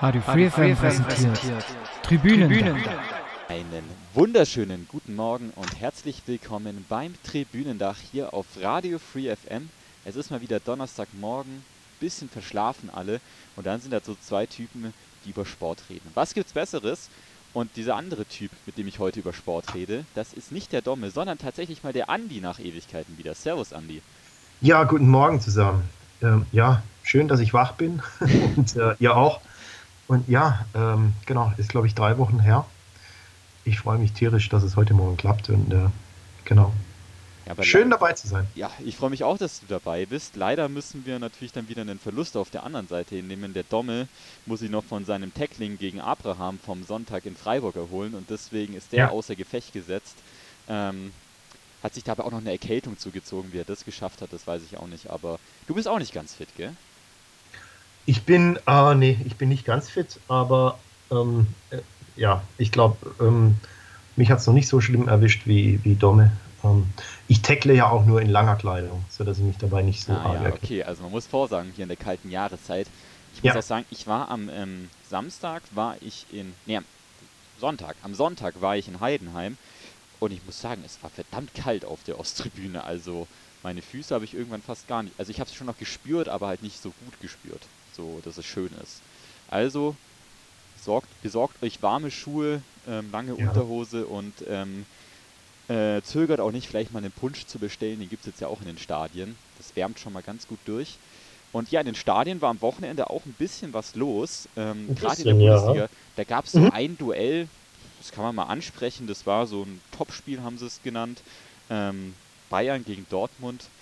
Radio Free FM präsentiert Tribünen. Einen wunderschönen guten Morgen und herzlich willkommen beim Tribünendach hier auf Radio Free FM. Es ist mal wieder Donnerstagmorgen, bisschen verschlafen alle und dann sind da so zwei Typen, die über Sport reden. Was gibt's Besseres? Und dieser andere Typ, mit dem ich heute über Sport rede, das ist nicht der Domme, sondern tatsächlich mal der Andi nach Ewigkeiten wieder. Servus, Andi. Ja, guten Morgen zusammen. Ähm, ja, schön, dass ich wach bin und äh, ihr auch. Und ja, ähm, genau, ist glaube ich drei Wochen her. Ich freue mich tierisch, dass es heute Morgen klappt und äh, genau. Ja, Schön dabei zu sein. Ja, ich freue mich auch, dass du dabei bist. Leider müssen wir natürlich dann wieder einen Verlust auf der anderen Seite hinnehmen. Der Domme muss sich noch von seinem Tackling gegen Abraham vom Sonntag in Freiburg erholen und deswegen ist der Ja. außer Gefecht gesetzt. Ähm, hat sich dabei auch noch eine Erkältung zugezogen. Wie er das geschafft hat, das weiß ich auch nicht. Aber du bist auch nicht ganz fit, gell? Ich bin, äh, nee, ich bin nicht ganz fit, aber ähm, äh, ja, ich glaube, ähm, mich hat es noch nicht so schlimm erwischt wie, wie Domme. Ähm, ich tackle ja auch nur in langer Kleidung, sodass ich mich dabei nicht so Ah, ja, okay. Also man muss vorsagen, hier in der kalten Jahreszeit. Ich muss Ja. auch sagen, ich war am ähm, Samstag, war ich in, nee, Sonntag, am Sonntag war ich in Heidenheim und ich muss sagen, es war verdammt kalt auf der Osttribüne. Also meine Füße habe ich irgendwann fast gar nicht, also ich habe es schon noch gespürt, aber halt nicht so gut gespürt, so dass es schön ist. Also sorgt, besorgt euch warme Schuhe, ähm, lange Ja. Unterhose und ähm, äh, zögert auch nicht, vielleicht mal einen Punsch zu bestellen. Den gibt es jetzt ja auch in den Stadien. Das wärmt schon mal ganz gut durch. Und ja, in den Stadien war am Wochenende auch ein bisschen was los. Ähm, Gerade in der bisschen, ja. Bundesliga. Da gab es so Mhm. ein Duell, das kann man mal ansprechen. Das war so ein Topspiel, haben sie es genannt. Ähm, Bayern gegen Dortmund.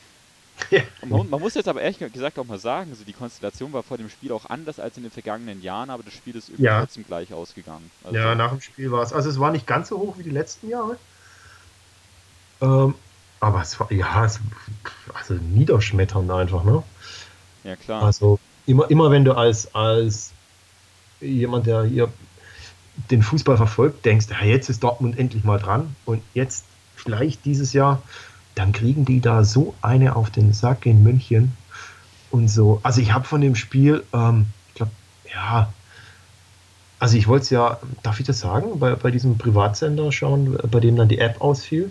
Ja. Man, man muss jetzt aber ehrlich gesagt auch mal sagen, also die Konstellation war vor dem Spiel auch anders als in den vergangenen Jahren, aber das Spiel ist irgendwie Ja. trotzdem gleich ausgegangen. Also, Ja, nach dem Spiel war es. Also es war nicht ganz so hoch wie die letzten Jahre. Ähm, aber es war, ja, es, also niederschmetternd einfach, ne? ja klar. Also immer, immer wenn du als, als jemand, der hier den Fußball verfolgt, denkst, ja, jetzt ist Dortmund endlich mal dran und jetzt vielleicht dieses Jahr, dann kriegen die da so eine auf den Sack in München und so. Also ich habe von dem Spiel, ähm, ich glaube, ja, also ich wollte es ja, darf ich das sagen, bei, bei diesem Privatsender schauen, bei dem dann die App ausfiel.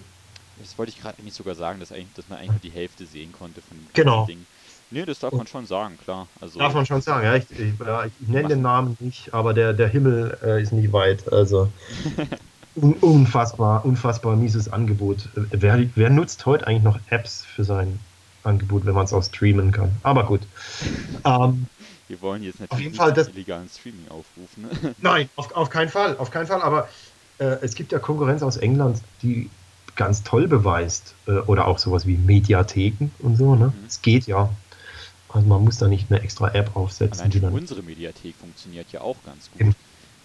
Das wollte ich gerade nicht sogar sagen, dass, eigentlich, dass man eigentlich nur die Hälfte sehen konnte von dem Genau. Ding. Nee, das darf man schon sagen, klar. Also, Darf man schon sagen, ja. Ich, ich, ich nenne den Namen nicht, aber der, der Himmel äh, ist nicht weit. Also un, unfassbar, unfassbar mieses Angebot. Wer, wer nutzt heute eigentlich noch Apps für sein Angebot, wenn man es auch streamen kann? Aber gut. Ähm, wir wollen jetzt Auf natürlich jeden nicht Fall das- illegalen Streaming aufrufen. nein, auf, auf keinen Fall, auf keinen Fall. Aber äh, es gibt ja Konkurrenz aus England, die ganz toll beweist. Äh, oder auch sowas wie Mediatheken und so. Ne? Mhm. Es geht ja. Also man muss da nicht eine extra App aufsetzen, die dann unsere Mediathek funktioniert ja auch ganz gut.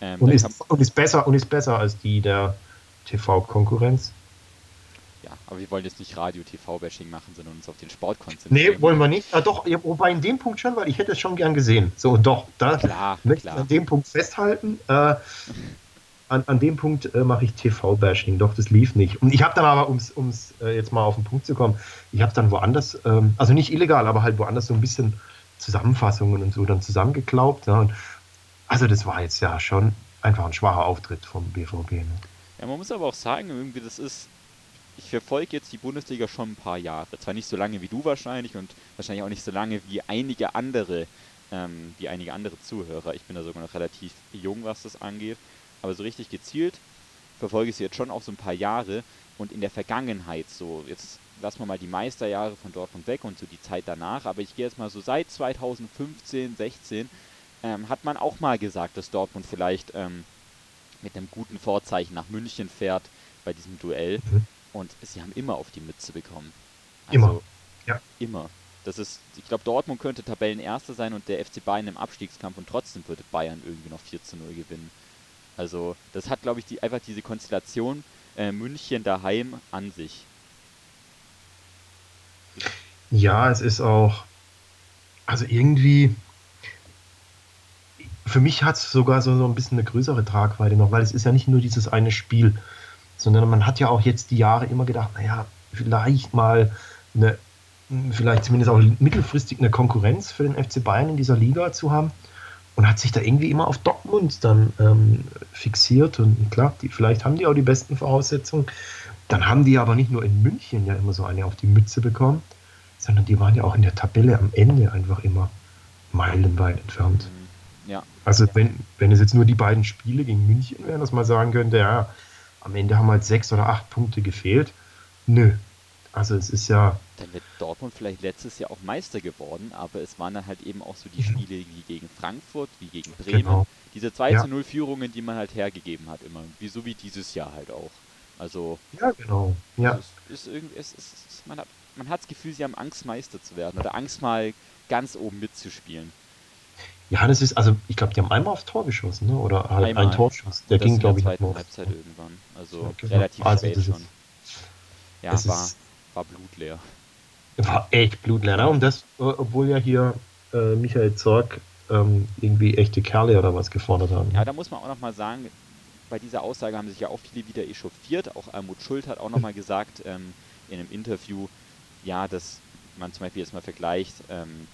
Ähm, Und ist, und ist besser und ist besser als die der TV-Konkurrenz. ja, aber wir wollen jetzt nicht Radio-TV-Bashing machen, sondern uns auf den Sport konzentrieren. Nee, wollen wir nicht. Ah, doch, wobei in dem Punkt schon, weil ich hätte es schon gern gesehen. So, doch, da Klar, möchte ich klar. an dem Punkt festhalten. Äh, an, an dem Punkt äh, mache ich TV-Bashing. Doch, das lief nicht. Und ich habe dann aber, um es äh, jetzt mal auf den Punkt zu kommen, ich habe dann woanders, ähm, also nicht illegal, aber halt woanders so ein bisschen Zusammenfassungen und so dann zusammengeklaubt. Ne? Und, also das war jetzt ja schon einfach ein schwacher Auftritt vom BVB. Ne? Ja, man muss aber auch sagen, irgendwie, das ist. Ich verfolge jetzt die Bundesliga schon ein paar Jahre. Zwar nicht so lange wie du wahrscheinlich und wahrscheinlich auch nicht so lange wie einige andere, ähm, wie einige andere Zuhörer. Ich bin da sogar noch relativ jung, was das angeht. Aber so richtig gezielt verfolge ich sie jetzt schon auch so ein paar Jahre. Und in der Vergangenheit, so, jetzt lassen wir mal die Meisterjahre von Dortmund weg und so die Zeit danach, aber ich gehe jetzt mal so seit 2015, 16, ähm, hat man auch mal gesagt, dass Dortmund vielleicht ähm, mit einem guten Vorzeichen nach München fährt bei diesem Duell. Mhm. Und sie haben immer auf die Mütze bekommen. Immer. Ja. Immer. Das ist, ich glaube, Dortmund könnte Tabellenerster sein und der FC Bayern im Abstiegskampf und trotzdem würde Bayern irgendwie noch 4 zu 0 gewinnen. Also, das hat, glaube ich, die, einfach diese Konstellation äh, München daheim an sich. Ja, es ist auch, also irgendwie, für mich hat es sogar so, so ein bisschen eine größere Tragweite noch, weil es ist ja nicht nur dieses eine Spiel, sondern man hat ja auch jetzt die Jahre immer gedacht, naja, vielleicht mal eine vielleicht zumindest auch mittelfristig eine Konkurrenz für den FC Bayern in dieser Liga zu haben und hat sich da irgendwie immer auf Dortmund dann ähm, fixiert und klar, die, vielleicht haben die auch die besten Voraussetzungen. Dann haben die aber nicht nur in München ja immer so eine auf die Mütze bekommen, sondern die waren ja auch in der Tabelle am Ende einfach immer meilenweit entfernt. Ja. Also wenn, wenn es jetzt nur die beiden Spiele gegen München wären, dass man sagen könnte, ja, am Ende haben halt sechs oder acht Punkte gefehlt. Nö. Also es ist ja. Dann wird Dortmund vielleicht letztes Jahr auch Meister geworden, aber es waren dann halt eben auch so die mhm. Spiele wie gegen Frankfurt, wie gegen Bremen. Genau. Diese 2 ja. zu 0 Führungen, die man halt hergegeben hat, immer. Wie, so wie dieses Jahr halt auch. Also. Ja, genau. Ja. Es ist irgendwie, es ist, man hat man hat das Gefühl, sie haben Angst, Meister zu werden oder Angst, mal ganz oben mitzuspielen. Ja, das ist, also ich glaube, die haben einmal aufs Tor geschossen, ne? oder halt einmal. ein Torschuss. Der ging, glaube ich, in der zweiten Halbzeit irgendwann. Also ja, genau. relativ also spät schon. Ja, war, ist, war blutleer. War echt blutleer? Und das, obwohl ja hier äh, Michael Zorg ähm, irgendwie echte Kerle oder was gefordert haben. Ja, da muss man auch nochmal sagen, bei dieser Aussage haben sich ja auch viele wieder echauffiert. Auch Almut Schuld hat auch nochmal gesagt ähm, in einem Interview, ja, dass man zum Beispiel jetzt mal vergleicht, ähm,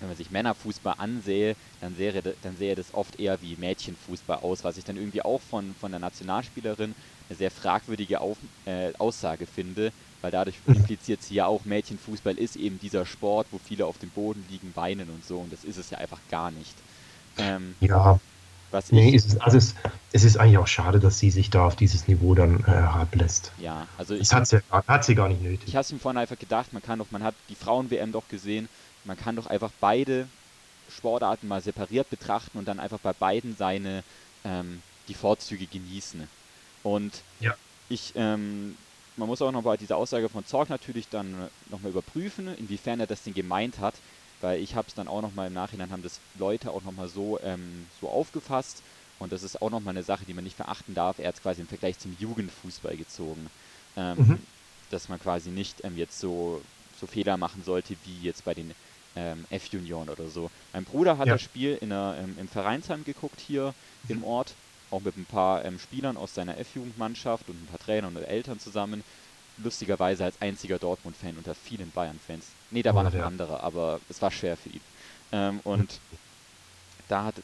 wenn man sich Männerfußball ansehe, dann sähe, dann sähe das oft eher wie Mädchenfußball aus, was ich dann irgendwie auch von, von der Nationalspielerin eine sehr fragwürdige Auf, äh, Aussage finde, weil dadurch impliziert sie ja auch, Mädchenfußball ist eben dieser Sport, wo viele auf dem Boden liegen, weinen und so, und das ist es ja einfach gar nicht. Ähm, ja, was nee, es ist, also es, es, ist eigentlich auch schade, dass sie sich da auf dieses Niveau dann äh, herablässt. Ja, also das ich, hat, sie, hat sie gar nicht nötig. Ich habe es mir vorhin einfach gedacht, man kann doch, man hat die Frauen-WM doch gesehen, man kann doch einfach beide Sportarten mal separiert betrachten und dann einfach bei beiden seine ähm, die Vorzüge genießen. Und ja. ich, ähm, man muss auch noch bei dieser Aussage von Zorg natürlich dann nochmal überprüfen, inwiefern er das denn gemeint hat weil ich habe es dann auch nochmal im Nachhinein, haben das Leute auch nochmal so, ähm, so aufgefasst und das ist auch nochmal eine Sache, die man nicht verachten darf. Er hat es quasi im Vergleich zum Jugendfußball gezogen, ähm, mhm. dass man quasi nicht ähm, jetzt so, so Fehler machen sollte wie jetzt bei den ähm, F-Junioren oder so. Mein Bruder hat ja. das Spiel in der, ähm, im Vereinsheim geguckt hier im mhm. Ort, auch mit ein paar ähm, Spielern aus seiner F-Jugendmannschaft und ein paar Trainern und Eltern zusammen lustigerweise als einziger Dortmund-Fan unter vielen Bayern-Fans. Nee, da oh, war noch ein anderer, aber es war schwer für ihn. Ähm, und da hat,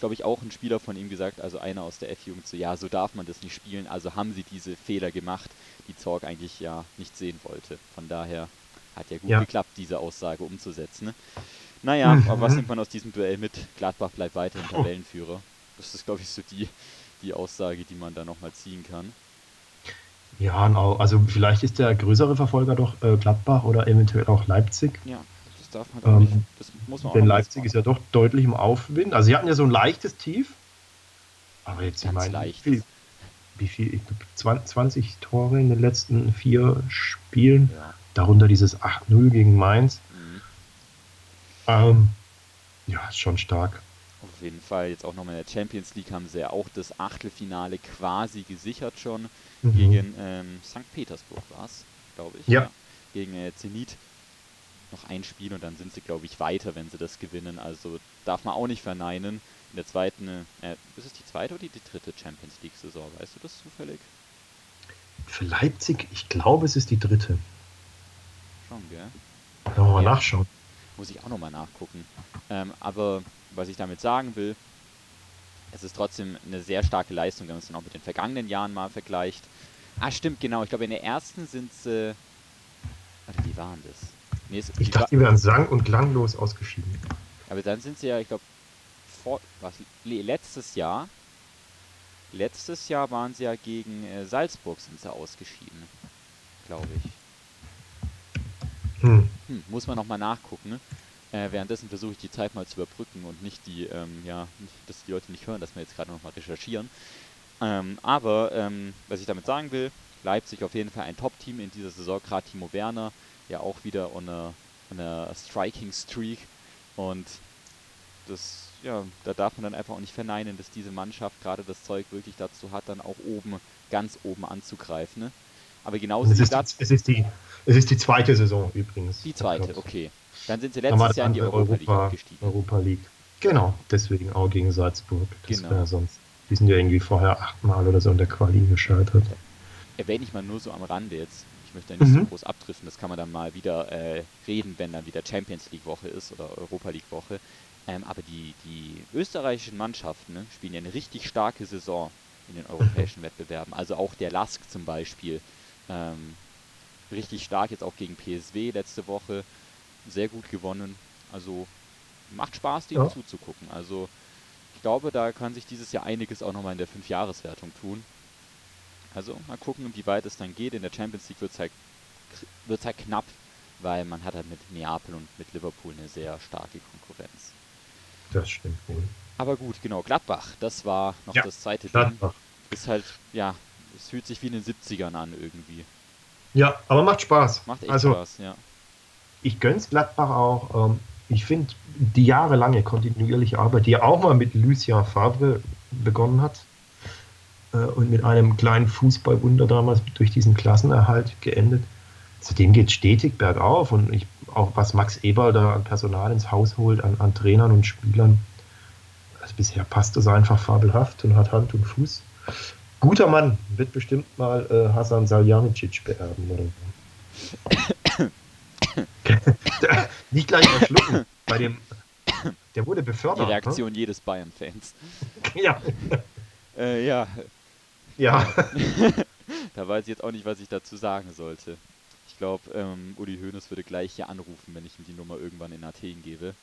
glaube ich, auch ein Spieler von ihm gesagt, also einer aus der F-Jugend, so, ja, so darf man das nicht spielen, also haben sie diese Fehler gemacht, die Zorg eigentlich ja nicht sehen wollte. Von daher hat ja gut ja. geklappt, diese Aussage umzusetzen. Ne? Naja, mhm. aber was nimmt man aus diesem Duell mit? Gladbach bleibt weiterhin oh. Tabellenführer. Das ist, glaube ich, so die, die Aussage, die man da nochmal ziehen kann. Ja, also vielleicht ist der größere Verfolger doch äh, Gladbach oder eventuell auch Leipzig. Ja, das darf man ähm, nicht. Das muss man Denn Leipzig ist ja doch deutlich im Aufwind. Also sie hatten ja so ein leichtes Tief. Aber jetzt, Ganz ich meine. Wie, wie viel? Ich glaube 20 Tore in den letzten vier Spielen. Ja. Darunter dieses 8-0 gegen Mainz. Mhm. Ähm, ja, ist schon stark. Auf jeden Fall. Jetzt auch nochmal in der Champions League haben sie ja auch das Achtelfinale quasi gesichert schon. Mhm. Gegen ähm, St. Petersburg war es, glaube ich. Ja. ja. Gegen äh, Zenit. Noch ein Spiel und dann sind sie, glaube ich, weiter, wenn sie das gewinnen. Also darf man auch nicht verneinen. In der zweiten, äh, ist es die zweite oder die, die dritte Champions League-Saison? Weißt du das zufällig? Für Leipzig, ich glaube, es ist die dritte. Schon, gell? Können wir mal ja. nachschauen. Muss ich auch nochmal nachgucken. Ähm, aber was ich damit sagen will, es ist trotzdem eine sehr starke Leistung, wenn man es dann auch mit den vergangenen Jahren mal vergleicht. Ah, stimmt, genau. Ich glaube, in der ersten sind sie. Warte, wie waren das? Nee, es, ich dachte, die wären sang- und klanglos ausgeschieden. Aber dann sind sie ja, ich glaube, vor. Was? Letztes Jahr. Letztes Jahr waren sie ja gegen äh, Salzburg sind sie ausgeschieden. Glaube ich. Hm. Hm, muss man nochmal nachgucken. Ne? Äh, währenddessen versuche ich die Zeit mal zu überbrücken und nicht die, ähm, ja, dass die Leute nicht hören, dass wir jetzt gerade nochmal recherchieren. Ähm, aber ähm, was ich damit sagen will, Leipzig auf jeden Fall ein Top-Team in dieser Saison, gerade Timo Werner, ja auch wieder on a Striking Streak und das, ja, da darf man dann einfach auch nicht verneinen, dass diese Mannschaft gerade das Zeug wirklich dazu hat, dann auch oben, ganz oben anzugreifen. Ne? Aber genauso es ist, die, es, ist die, es ist die zweite Saison übrigens. Die zweite, okay. Dann sind sie letztes Jahr in die Europa, Europa, League abgestiegen. Europa League. Genau, deswegen auch gegen Salzburg. Das genau. sonst. Die sind ja irgendwie vorher achtmal oder so in der Quali gescheitert. Erwähne ich mal nur so am Rande jetzt. Ich möchte da nicht mhm. so groß abdriften. Das kann man dann mal wieder äh, reden, wenn dann wieder Champions League Woche ist oder Europa League Woche. Ähm, aber die, die österreichischen Mannschaften ne, spielen ja eine richtig starke Saison in den europäischen Wettbewerben. Also auch der Lask zum Beispiel. Ähm, richtig stark jetzt auch gegen PSW letzte Woche. Sehr gut gewonnen. Also macht Spaß, denen ja. zuzugucken. Also ich glaube, da kann sich dieses Jahr einiges auch nochmal in der Fünfjahreswertung tun. Also mal gucken, wie weit es dann geht. In der Champions League wird es halt, wird's halt knapp, weil man hat halt mit Neapel und mit Liverpool eine sehr starke Konkurrenz. Das stimmt wohl. Aber gut, genau, Gladbach, das war noch ja, das zweite Gladbach. Ding. Ist halt, ja, es fühlt sich wie in den 70ern an irgendwie. Ja, aber macht Spaß. Macht echt also, Spaß, ja. Ich gönn's Gladbach auch. Ähm, ich finde die jahrelange kontinuierliche Arbeit, die ja auch mal mit Lucien Favre begonnen hat äh, und mit einem kleinen Fußballwunder damals durch diesen Klassenerhalt geendet. Zudem geht es stetig bergauf und ich, auch was Max Eber da an Personal ins Haus holt, an, an Trainern und Spielern, also bisher passt das einfach fabelhaft und hat Hand und Fuß. Guter Mann, wird bestimmt mal äh, Hasan Saljanicic beerben oder so. Nicht gleich erschlucken. Bei dem, der wurde befördert. Die Reaktion ne? jedes Bayern-Fans. ja. Äh, ja. Ja. da weiß ich jetzt auch nicht, was ich dazu sagen sollte. Ich glaube, ähm, Uli Hoeneß würde gleich hier anrufen, wenn ich ihm die Nummer irgendwann in Athen gebe.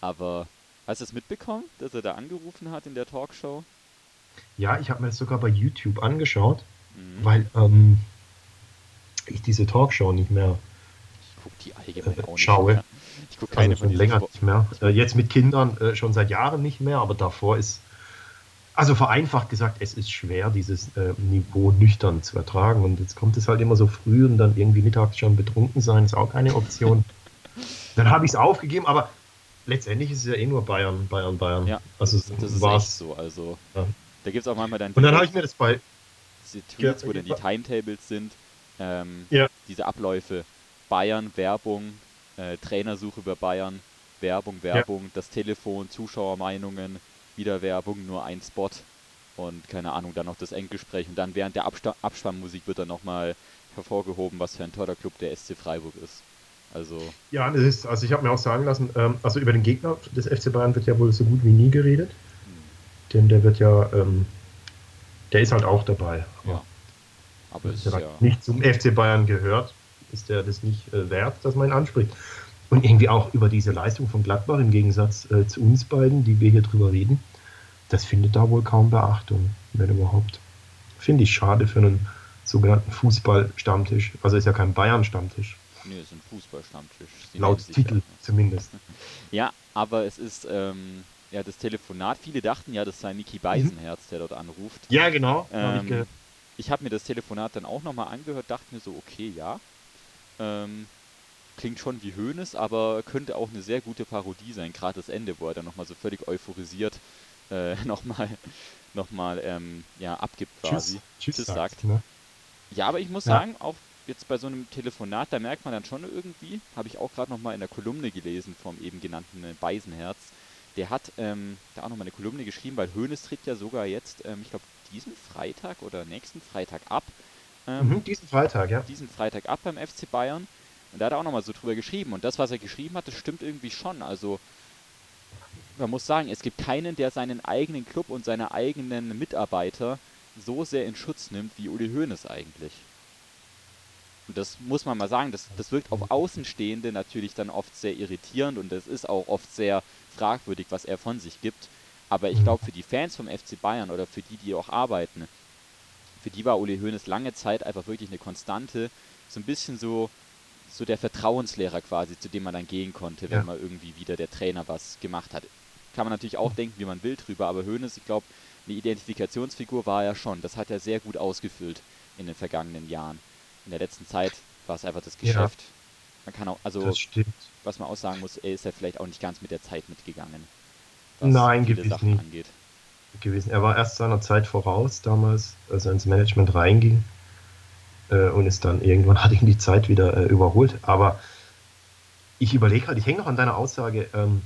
Aber hast du es mitbekommen, dass er da angerufen hat in der Talkshow? Ja, ich habe mir das sogar bei YouTube angeschaut, mhm. weil ähm, ich diese Talkshow nicht mehr gucke die allgemein nicht schaue. Mehr. Ich gucke keine also von länger nicht mehr. Äh, jetzt mit Kindern äh, schon seit Jahren nicht mehr, aber davor ist, also vereinfacht gesagt, es ist schwer, dieses äh, Niveau nüchtern zu ertragen. Und jetzt kommt es halt immer so früh und dann irgendwie mittags schon betrunken sein, ist auch keine Option. dann habe ich es aufgegeben, aber letztendlich ist es ja eh nur Bayern, Bayern, Bayern. Ja, also das echt so. Also ja. Da gibt es auch manchmal dann Und dann habe ich mir das bei diese Tweets, ja, wo dann die Timetables sind, ähm, ja. diese Abläufe. Bayern, Werbung, äh, Trainersuche über Bayern, Werbung, Werbung, ja. das Telefon, Zuschauermeinungen, wieder Werbung, nur ein Spot und keine Ahnung, dann noch das Endgespräch und dann während der Absta Abspannmusik wird dann nochmal hervorgehoben, was für ein toller Club der SC Freiburg ist. Also. Ja, das ist, also ich habe mir auch sagen lassen, ähm, also über den Gegner des FC Bayern wird ja wohl so gut wie nie geredet. Denn der wird ja, ähm, der ist halt auch dabei. Ja. Aber es ist ja nicht zum FC Bayern gehört ist der das nicht äh, wert, dass man ihn anspricht. Und irgendwie auch über diese Leistung von Gladbach im Gegensatz äh, zu uns beiden, die wir hier drüber reden, das findet da wohl kaum Beachtung, wenn überhaupt. Finde ich schade für einen sogenannten Fußballstammtisch. Also ist ja kein Bayern-Stammtisch. Nee, es ist ein Fußballstammtisch. Laut Titel ja. zumindest. Ja, aber es ist ähm, ja das Telefonat. Viele dachten ja, das sei Niki Beisenherz, mhm. der dort anruft. Ja, genau. Ähm, hab ich, ich habe mir das Telefonat dann auch nochmal angehört, dachte mir so, okay, ja, ähm, klingt schon wie Höhnes, aber könnte auch eine sehr gute Parodie sein, gerade das Ende, wo er dann nochmal so völlig euphorisiert äh, nochmal noch mal, ähm, ja, abgibt quasi. Tschüss, Tschüss sagt. Ne? Ja, aber ich muss ja. sagen, auch jetzt bei so einem Telefonat, da merkt man dann schon irgendwie, habe ich auch gerade nochmal in der Kolumne gelesen vom eben genannten Beisenherz, der hat ähm, da auch nochmal eine Kolumne geschrieben, weil Höhnes tritt ja sogar jetzt, ähm, ich glaube, diesen Freitag oder nächsten Freitag ab ähm, mhm, diesen Freitag, ja. Diesen Freitag ab beim FC Bayern. Und da hat er auch nochmal so drüber geschrieben. Und das, was er geschrieben hat, das stimmt irgendwie schon. Also, man muss sagen, es gibt keinen, der seinen eigenen Club und seine eigenen Mitarbeiter so sehr in Schutz nimmt wie Uli Hoeneß eigentlich. Und das muss man mal sagen, das, das wirkt auf Außenstehende natürlich dann oft sehr irritierend und es ist auch oft sehr fragwürdig, was er von sich gibt. Aber ich mhm. glaube, für die Fans vom FC Bayern oder für die, die auch arbeiten, für die war Uli Hoeneß lange Zeit einfach wirklich eine Konstante, so ein bisschen so, so der Vertrauenslehrer quasi, zu dem man dann gehen konnte, wenn ja. mal irgendwie wieder der Trainer was gemacht hat. Kann man natürlich auch denken, wie man will drüber, aber Hoeneß, ich glaube, eine Identifikationsfigur war er schon. Das hat er sehr gut ausgefüllt in den vergangenen Jahren. In der letzten Zeit war es einfach das Geschäft. Ja. Man kann auch, also, was man auch sagen muss, er ist ja vielleicht auch nicht ganz mit der Zeit mitgegangen. Was Nein, gewiss Sachen nicht. angeht gewesen. Er war erst seiner Zeit voraus damals, als er ins Management reinging äh, und ist dann irgendwann hat ihn die Zeit wieder äh, überholt. Aber ich überlege gerade, ich hänge noch an deiner Aussage, ähm,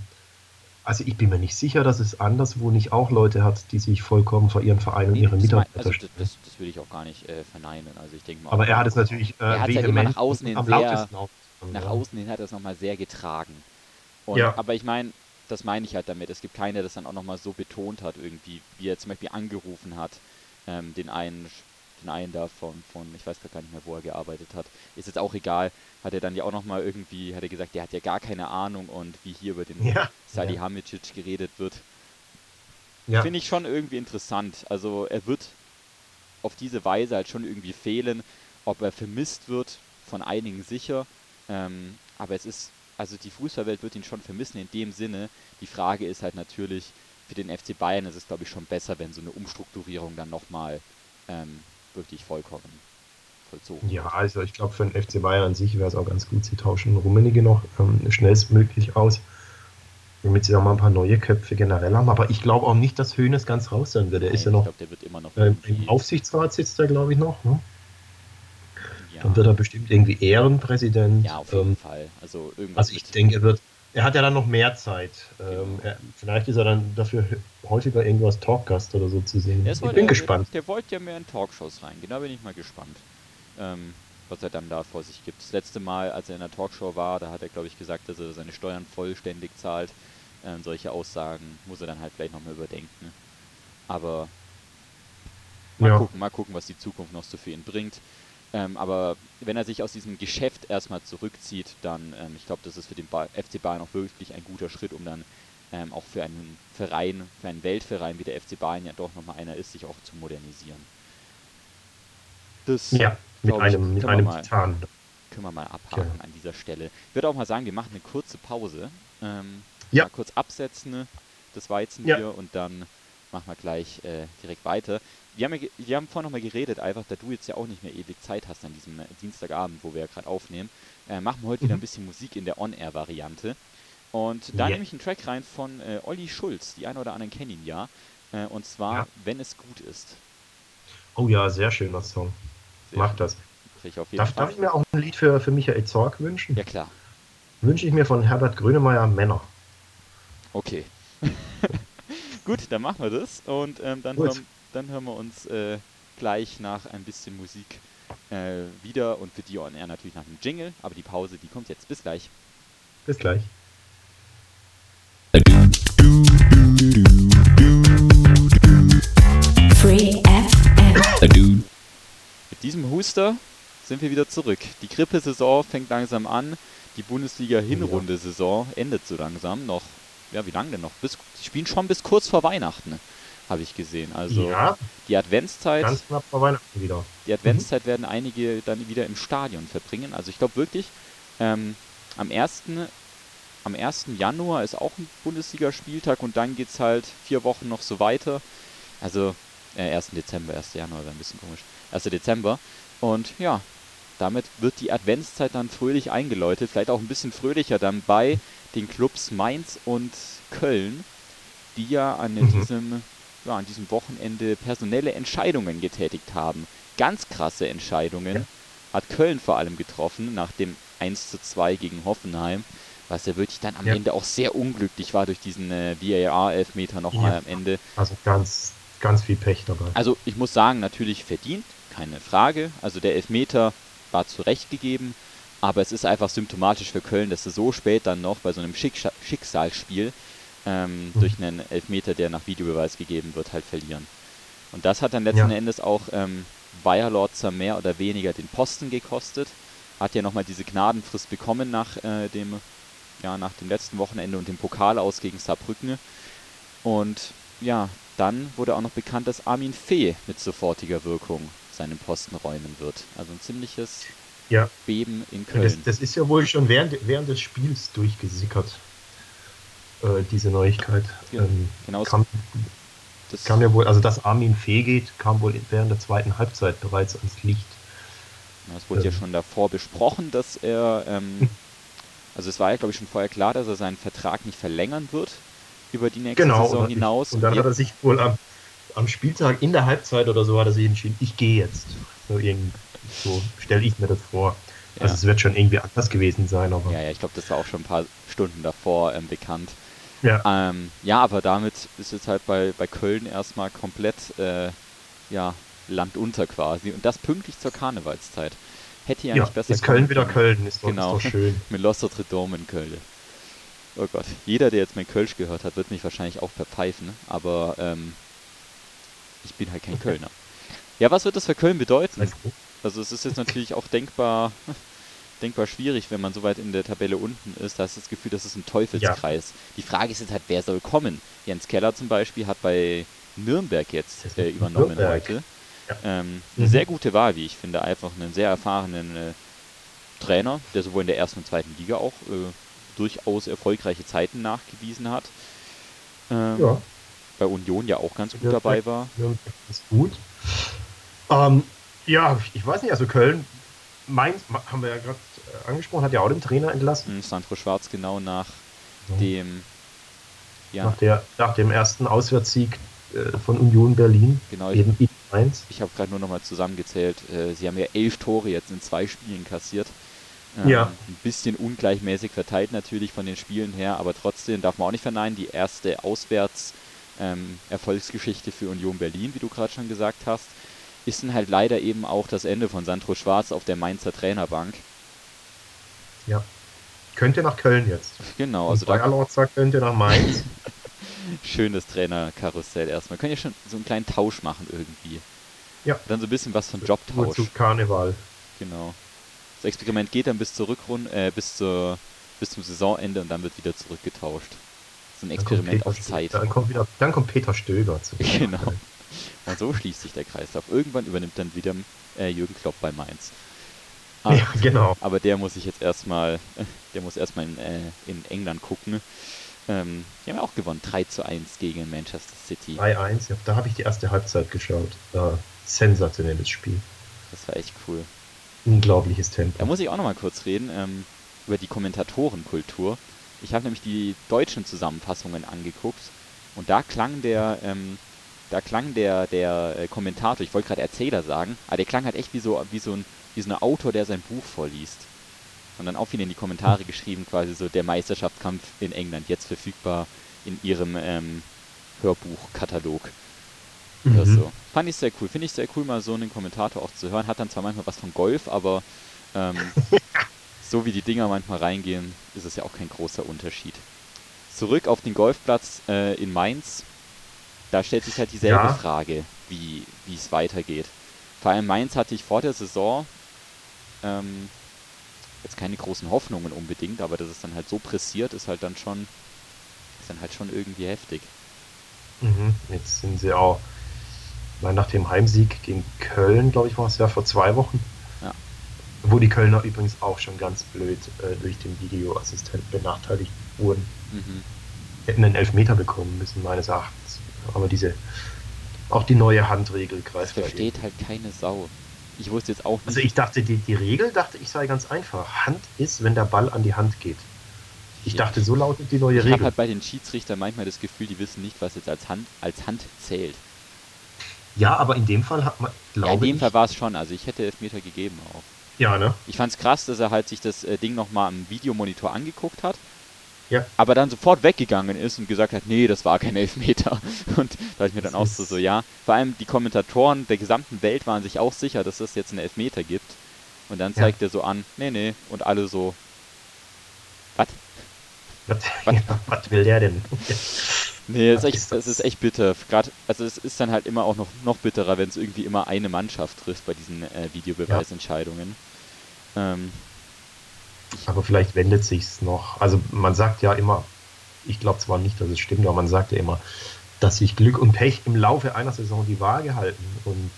Also ich bin mir nicht sicher, dass es anderswo nicht auch Leute hat, die sich vollkommen vor ihren Verein und Nee, ihre das Mitarbeiter also stellen. das, das, will ich auch gar nicht äh, verneinen. Also ich denke mal. Aber er hat es natürlich äh, Er halt immer vehement nach außen hin am sehr- lautesten ausgesprochen, nach ja. außen hin hat er es nochmal sehr getragen. Und, Ja. Aber ich meine, das meine ich halt damit. Es gibt keiner, der das dann auch nochmal so betont hat, irgendwie, wie er zum Beispiel angerufen hat, ähm, den einen, den einen da von, von, ich weiß gar nicht mehr, wo er gearbeitet hat. Ist jetzt auch egal. Hat er dann ja auch nochmal irgendwie, hat er gesagt, der hat ja gar keine Ahnung und wie hier über den Ja. Salihamidzic geredet wird. Ja. Finde ich schon irgendwie interessant. Also er wird auf diese Weise halt schon irgendwie fehlen. Ob er vermisst wird, von einigen sicher. Ähm, aber es ist, also die Fußballwelt wird ihn schon vermissen in dem Sinne. Die Frage ist halt natürlich, für den FC Bayern ist es glaube ich schon besser, wenn so eine Umstrukturierung dann nochmal ähm, wirklich vollkommen vollzogen Ja, also ich glaube für den FC Bayern an sich wäre es auch ganz gut, sie tauschen Rummenigge noch ähm, schnellstmöglich aus, damit sie auch mal ein paar neue Köpfe generell haben. Aber ich glaube auch nicht, dass Höhnes ganz raus sein wird. Er ist ja noch ich glaube, der wird immer noch äh, im Aufsichtsrat sitzt er, glaube ich, noch. Ne? ja, Dann wird er bestimmt irgendwie Ehrenpräsident. ja, auf jeden ähm, Fall. Also irgendwas also ich denke, er wird. Er hat ja dann noch mehr Zeit. Ähm, Genau. er, vielleicht ist er dann dafür häufiger irgendwas Talkgast oder so zu sehen. Ich bin der, gespannt. Der, der wollte ja mehr in Talkshows rein. Genau bin ich mal gespannt, ähm, was er dann da vor sich gibt. Das letzte Mal, als er in der Talkshow war, da hat er, glaube ich, gesagt, dass er seine Steuern vollständig zahlt. Ähm, solche Aussagen muss er dann halt vielleicht nochmal überdenken. Aber mal Ja. gucken, mal gucken, was die Zukunft noch so für ihn bringt. Ähm, aber wenn er sich aus diesem Geschäft erstmal zurückzieht, dann, ähm, ich glaube, das ist für den ba FC Bayern auch wirklich ein guter Schritt, um dann ähm, auch für einen Verein, für einen Weltverein wie der FC Bayern ja doch nochmal einer ist, sich auch zu modernisieren. Das Ja, mit ich, einem, mit können wir einem mal- Titan. können wir mal abhaken Ja. an dieser Stelle. Ich würde auch mal sagen, wir machen eine kurze Pause. Ähm, Ja. Mal kurz absetzen, das Weizen Ja. hier und dann machen wir gleich äh, direkt weiter. Wir haben, ja, wir haben vorhin nochmal geredet, einfach da du jetzt ja auch nicht mehr ewig Zeit hast an diesem äh, Dienstagabend, wo wir ja gerade aufnehmen, äh, machen wir heute wieder ein Mhm. bisschen Musik in der On-Air-Variante. Und da Ja. nehme ich einen Track rein von äh, Olli Schulz, die einen oder anderen kennen ihn ja. Äh, und zwar, Ja. wenn es gut ist. Oh ja, sehr schöner Song. Sehr Mach schön. das. Ich auf jeden Darf, Fall. darf ich mir auch ein Lied für, für Michael Zorg wünschen? Ja klar. Wünsche ich mir von Herbert Grönemeyer Männer. Okay. Gut, dann machen wir das und ähm, dann, hören, dann hören wir uns äh, gleich nach ein bisschen Musik äh, wieder und für die on air natürlich nach dem Jingle, aber die Pause, die kommt jetzt. Bis gleich. Bis gleich. Free FM. Mit diesem Huster sind wir wieder zurück. Die Grippesaison fängt langsam an. Die Bundesliga-Hinrunde-Saison endet so langsam. Noch, ja, wie lange denn noch? Bis, sie spielen schon bis kurz vor Weihnachten, habe ich gesehen. Also ja, die Adventszeit. ganz knapp vor Weihnachten wieder. Die Adventszeit werden einige dann wieder im Stadion verbringen. Also ich glaube wirklich, ähm, am 1. Am 1. Januar ist auch ein Bundesligaspieltag und dann geht es halt vier Wochen noch so weiter. Also äh, 1. Dezember, 1. Januar wäre ein bisschen komisch. 1. Dezember. Und ja, damit wird die Adventszeit dann fröhlich eingeläutet. Vielleicht auch ein bisschen fröhlicher dann bei den Clubs Mainz und Köln, die ja an Mhm. diesem ja, an diesem Wochenende personelle Entscheidungen getätigt haben. Ganz krasse Entscheidungen Ja. hat Köln vor allem getroffen, nach dem 1 zu 2 gegen Hoffenheim, was ja wirklich dann am Ja. Ende auch sehr unglücklich war durch diesen äh, VAR-Elfmeter nochmal Ja. am Ende. Also ganz, ganz viel Pech dabei. Also ich muss sagen, natürlich verdient, keine Frage. Also der Elfmeter war zu Recht gegeben, aber es ist einfach symptomatisch für Köln, dass sie so spät dann noch bei so einem Schicksal Schicksalsspiel ähm, Mhm. durch einen Elfmeter, der nach Videobeweis gegeben wird, halt verlieren. Und das hat dann letzten Ja. Endes auch ähm, Bayer Lorzer mehr oder weniger den Posten gekostet. Hat ja nochmal diese Gnadenfrist bekommen nach äh, dem ja, nach dem letzten Wochenende und dem Pokal aus gegen Saarbrücken. Und ja, dann wurde auch noch bekannt, dass Armin Fee mit sofortiger Wirkung seinen Posten räumen wird. Also ein ziemliches Ja. Beben in Das, Köln. das ist ja wohl schon während, während des Spiels durchgesickert, äh, diese Neuigkeit. Ja, Ähm, genau kam, das, kam ja wohl, also dass Armin Fee geht, kam wohl während der zweiten Halbzeit bereits ans Licht. das wurde ja ähm, schon davor besprochen, dass er, ähm, also es war ja glaube ich schon vorher klar, dass er seinen Vertrag nicht verlängern wird über die nächste Genau. Saison hinaus. und dann hat er sich wohl am, am Spieltag in der Halbzeit oder so hat er sich entschieden, ich gehe jetzt. So, irgend- so stelle ich mir das vor. Also Ja. es wird schon irgendwie anders gewesen sein, aber Ja, ja, ich glaube, das war auch schon ein paar Stunden davor ähm, bekannt. Ja. Ähm, ja, aber damit ist jetzt halt bei, bei Köln erstmal komplett äh, ja, Land unter quasi. Und das pünktlich zur Karnevalszeit. Hätte ja, ja nicht besser Ist Köln wieder Köln, ist doch, genau. ist doch schön. Mit Los Notre Dame in Köln. Oh Gott, jeder, der jetzt mein Kölsch gehört hat, wird mich wahrscheinlich auch verpfeifen, aber ähm, ich bin halt kein Kölner. Ja, was wird das für Köln bedeuten? Also es ist jetzt natürlich auch denkbar, denkbar schwierig, wenn man so weit in der Tabelle unten ist. Da ist das Gefühl, das ist ein Teufelskreis. Ja. Die Frage ist jetzt halt, wer soll kommen? Jens Keller zum Beispiel hat bei Nürnberg jetzt äh, übernommen Nürnberg. heute. Ja. Ähm, eine mhm. sehr gute Wahl, wie ich finde. Einfach einen sehr erfahrenen äh, Trainer, der sowohl in der ersten und zweiten Liga auch äh, durchaus erfolgreiche Zeiten nachgewiesen hat. Ähm, ja. Bei Union ja auch ganz gut ja, dabei war. Ja, ist gut. Ähm, ja, ich weiß nicht, also Köln, Mainz, haben wir ja gerade äh, angesprochen, hat ja auch den Trainer entlassen. Mhm, Sandro Schwarz genau nach so. dem ja. nach, der, nach dem ersten Auswärtssieg äh, von Union Berlin. Genau, eben ich. Ich habe gerade nur nochmal zusammengezählt. Äh, sie haben ja elf Tore jetzt in zwei Spielen kassiert. Ähm, ja. Ein bisschen ungleichmäßig verteilt natürlich von den Spielen her, aber trotzdem darf man auch nicht verneinen, die erste Auswärts-Erfolgsgeschichte ähm, für Union Berlin, wie du gerade schon gesagt hast, ist dann halt leider eben auch das Ende von Sandro Schwarz auf der Mainzer Trainerbank. Ja. Könnte nach Köln jetzt. Genau. Also Und sagt, könnte nach Mainz. Schönes Trainerkarussell erstmal. Können ja schon so einen kleinen Tausch machen irgendwie. Ja. Dann so ein bisschen was von Jobtausch. Zu Karneval. Genau. Das Experiment geht dann bis zur Rückrunde, äh, bis zur bis zum Saisonende und dann wird wieder zurückgetauscht. So ein Experiment auf Zeit. Dann kommt, wieder, dann kommt Peter Stöger zu. Genau. Und so schließt sich der Kreislauf. Irgendwann übernimmt dann wieder äh, Jürgen Klopp bei Mainz. Aber, ja, genau. Aber der muss sich jetzt erstmal, der muss erstmal in, äh, in England gucken. Ähm, die haben ja auch gewonnen, 3 zu 1 gegen Manchester City. 3-1, ja, da habe ich die erste Halbzeit geschaut. Äh, sensationelles Spiel. Das war echt cool unglaubliches Tempo. Da muss ich auch noch mal kurz reden ähm, über die Kommentatorenkultur. Ich habe nämlich die deutschen Zusammenfassungen angeguckt und da klang der, ähm, da klang der, der äh, Kommentator, ich wollte gerade Erzähler sagen, aber der klang halt echt wie so, wie so ein, wie so ein Autor, der sein Buch vorliest. Und dann auch wieder in die Kommentare geschrieben, quasi so der Meisterschaftskampf in England, jetzt verfügbar in ihrem ähm, Hörbuchkatalog. Mhm. Oder so. Fand ich sehr cool. Finde ich sehr cool, mal so einen Kommentator auch zu hören. Hat dann zwar manchmal was von Golf, aber ähm, so wie die Dinger manchmal reingehen, ist es ja auch kein großer Unterschied. Zurück auf den Golfplatz äh, in Mainz. Da stellt sich halt dieselbe ja. Frage, wie es weitergeht. Vor allem Mainz hatte ich vor der Saison ähm, jetzt keine großen Hoffnungen unbedingt, aber dass es dann halt so pressiert, ist halt dann schon, ist dann halt schon irgendwie heftig. Mhm. Jetzt sind sie auch weil nach dem Heimsieg gegen Köln, glaube ich, war es ja vor zwei Wochen. Ja. Wo die Kölner übrigens auch schon ganz blöd äh, durch den Videoassistent benachteiligt wurden. Mhm. Hätten einen Elfmeter bekommen müssen, meines Erachtens. Aber diese, auch die neue Handregel greift. Das versteht halt keine Sau. Ich wusste jetzt auch nicht. Also ich dachte, die, die Regel dachte ich sei ganz einfach. Hand ist, wenn der Ball an die Hand geht. Ich ja. dachte, so lautet die neue ich Regel. Ich habe halt bei den Schiedsrichtern manchmal das Gefühl, die wissen nicht, was jetzt als Hand, als Hand zählt. Ja, aber in dem Fall hat man, glaube ja, in dem Fall war es schon. Also ich hätte Elfmeter gegeben auch. Ja, ne? Ich fand es krass, dass er halt sich das äh, Ding nochmal am Videomonitor angeguckt hat. Ja. Aber dann sofort weggegangen ist und gesagt hat, nee, das war kein Elfmeter. Und da ich mir dann auch so, so, ja. Vor allem die Kommentatoren der gesamten Welt waren sich auch sicher, dass es jetzt einen Elfmeter gibt. Und dann zeigt ja. er so an, nee, nee. Und alle so, was? Was will der denn? Nee, das ist, echt, das ist echt bitter. Grad, also es ist dann halt immer auch noch, noch bitterer, wenn es irgendwie immer eine Mannschaft trifft bei diesen äh, Videobeweisentscheidungen. Ja. Ähm, aber vielleicht wendet sich's noch. Also man sagt ja immer, ich glaube zwar nicht, dass es stimmt, aber man sagt ja immer, dass sich Glück und Pech im Laufe einer Saison die Waage halten und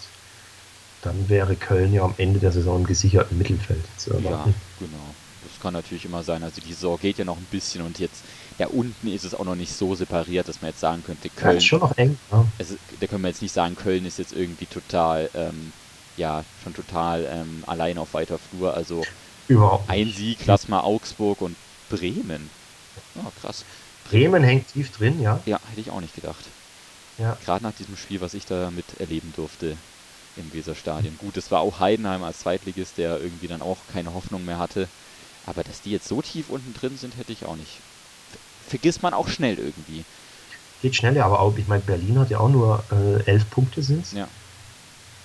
dann wäre Köln ja am Ende der Saison im gesicherten Mittelfeld zu erwarten. Ja, genau. Das kann natürlich immer sein. Also die Saison geht ja noch ein bisschen und jetzt ja, unten ist es auch noch nicht so separiert, dass man jetzt sagen könnte, Köln. Ja, ist schon noch eng. Ja. Also, da können wir jetzt nicht sagen, Köln ist jetzt irgendwie total, ähm, ja, schon total ähm, allein auf weiter Flur. Also Überhaupt ein Sieg, lass mal Augsburg und Bremen. Oh, krass. Bremen hängt tief drin, ja. Ja, hätte ich auch nicht gedacht. Ja. Gerade nach diesem Spiel, was ich da mit erleben durfte im Weserstadion. Gut, es war auch Heidenheim als Zweitligist, der irgendwie dann auch keine Hoffnung mehr hatte. Aber dass die jetzt so tief unten drin sind, hätte ich auch nicht vergisst man auch schnell irgendwie. Geht schneller, aber auch, ich meine, Berlin hat ja auch nur äh, elf Punkte sind's. Ja.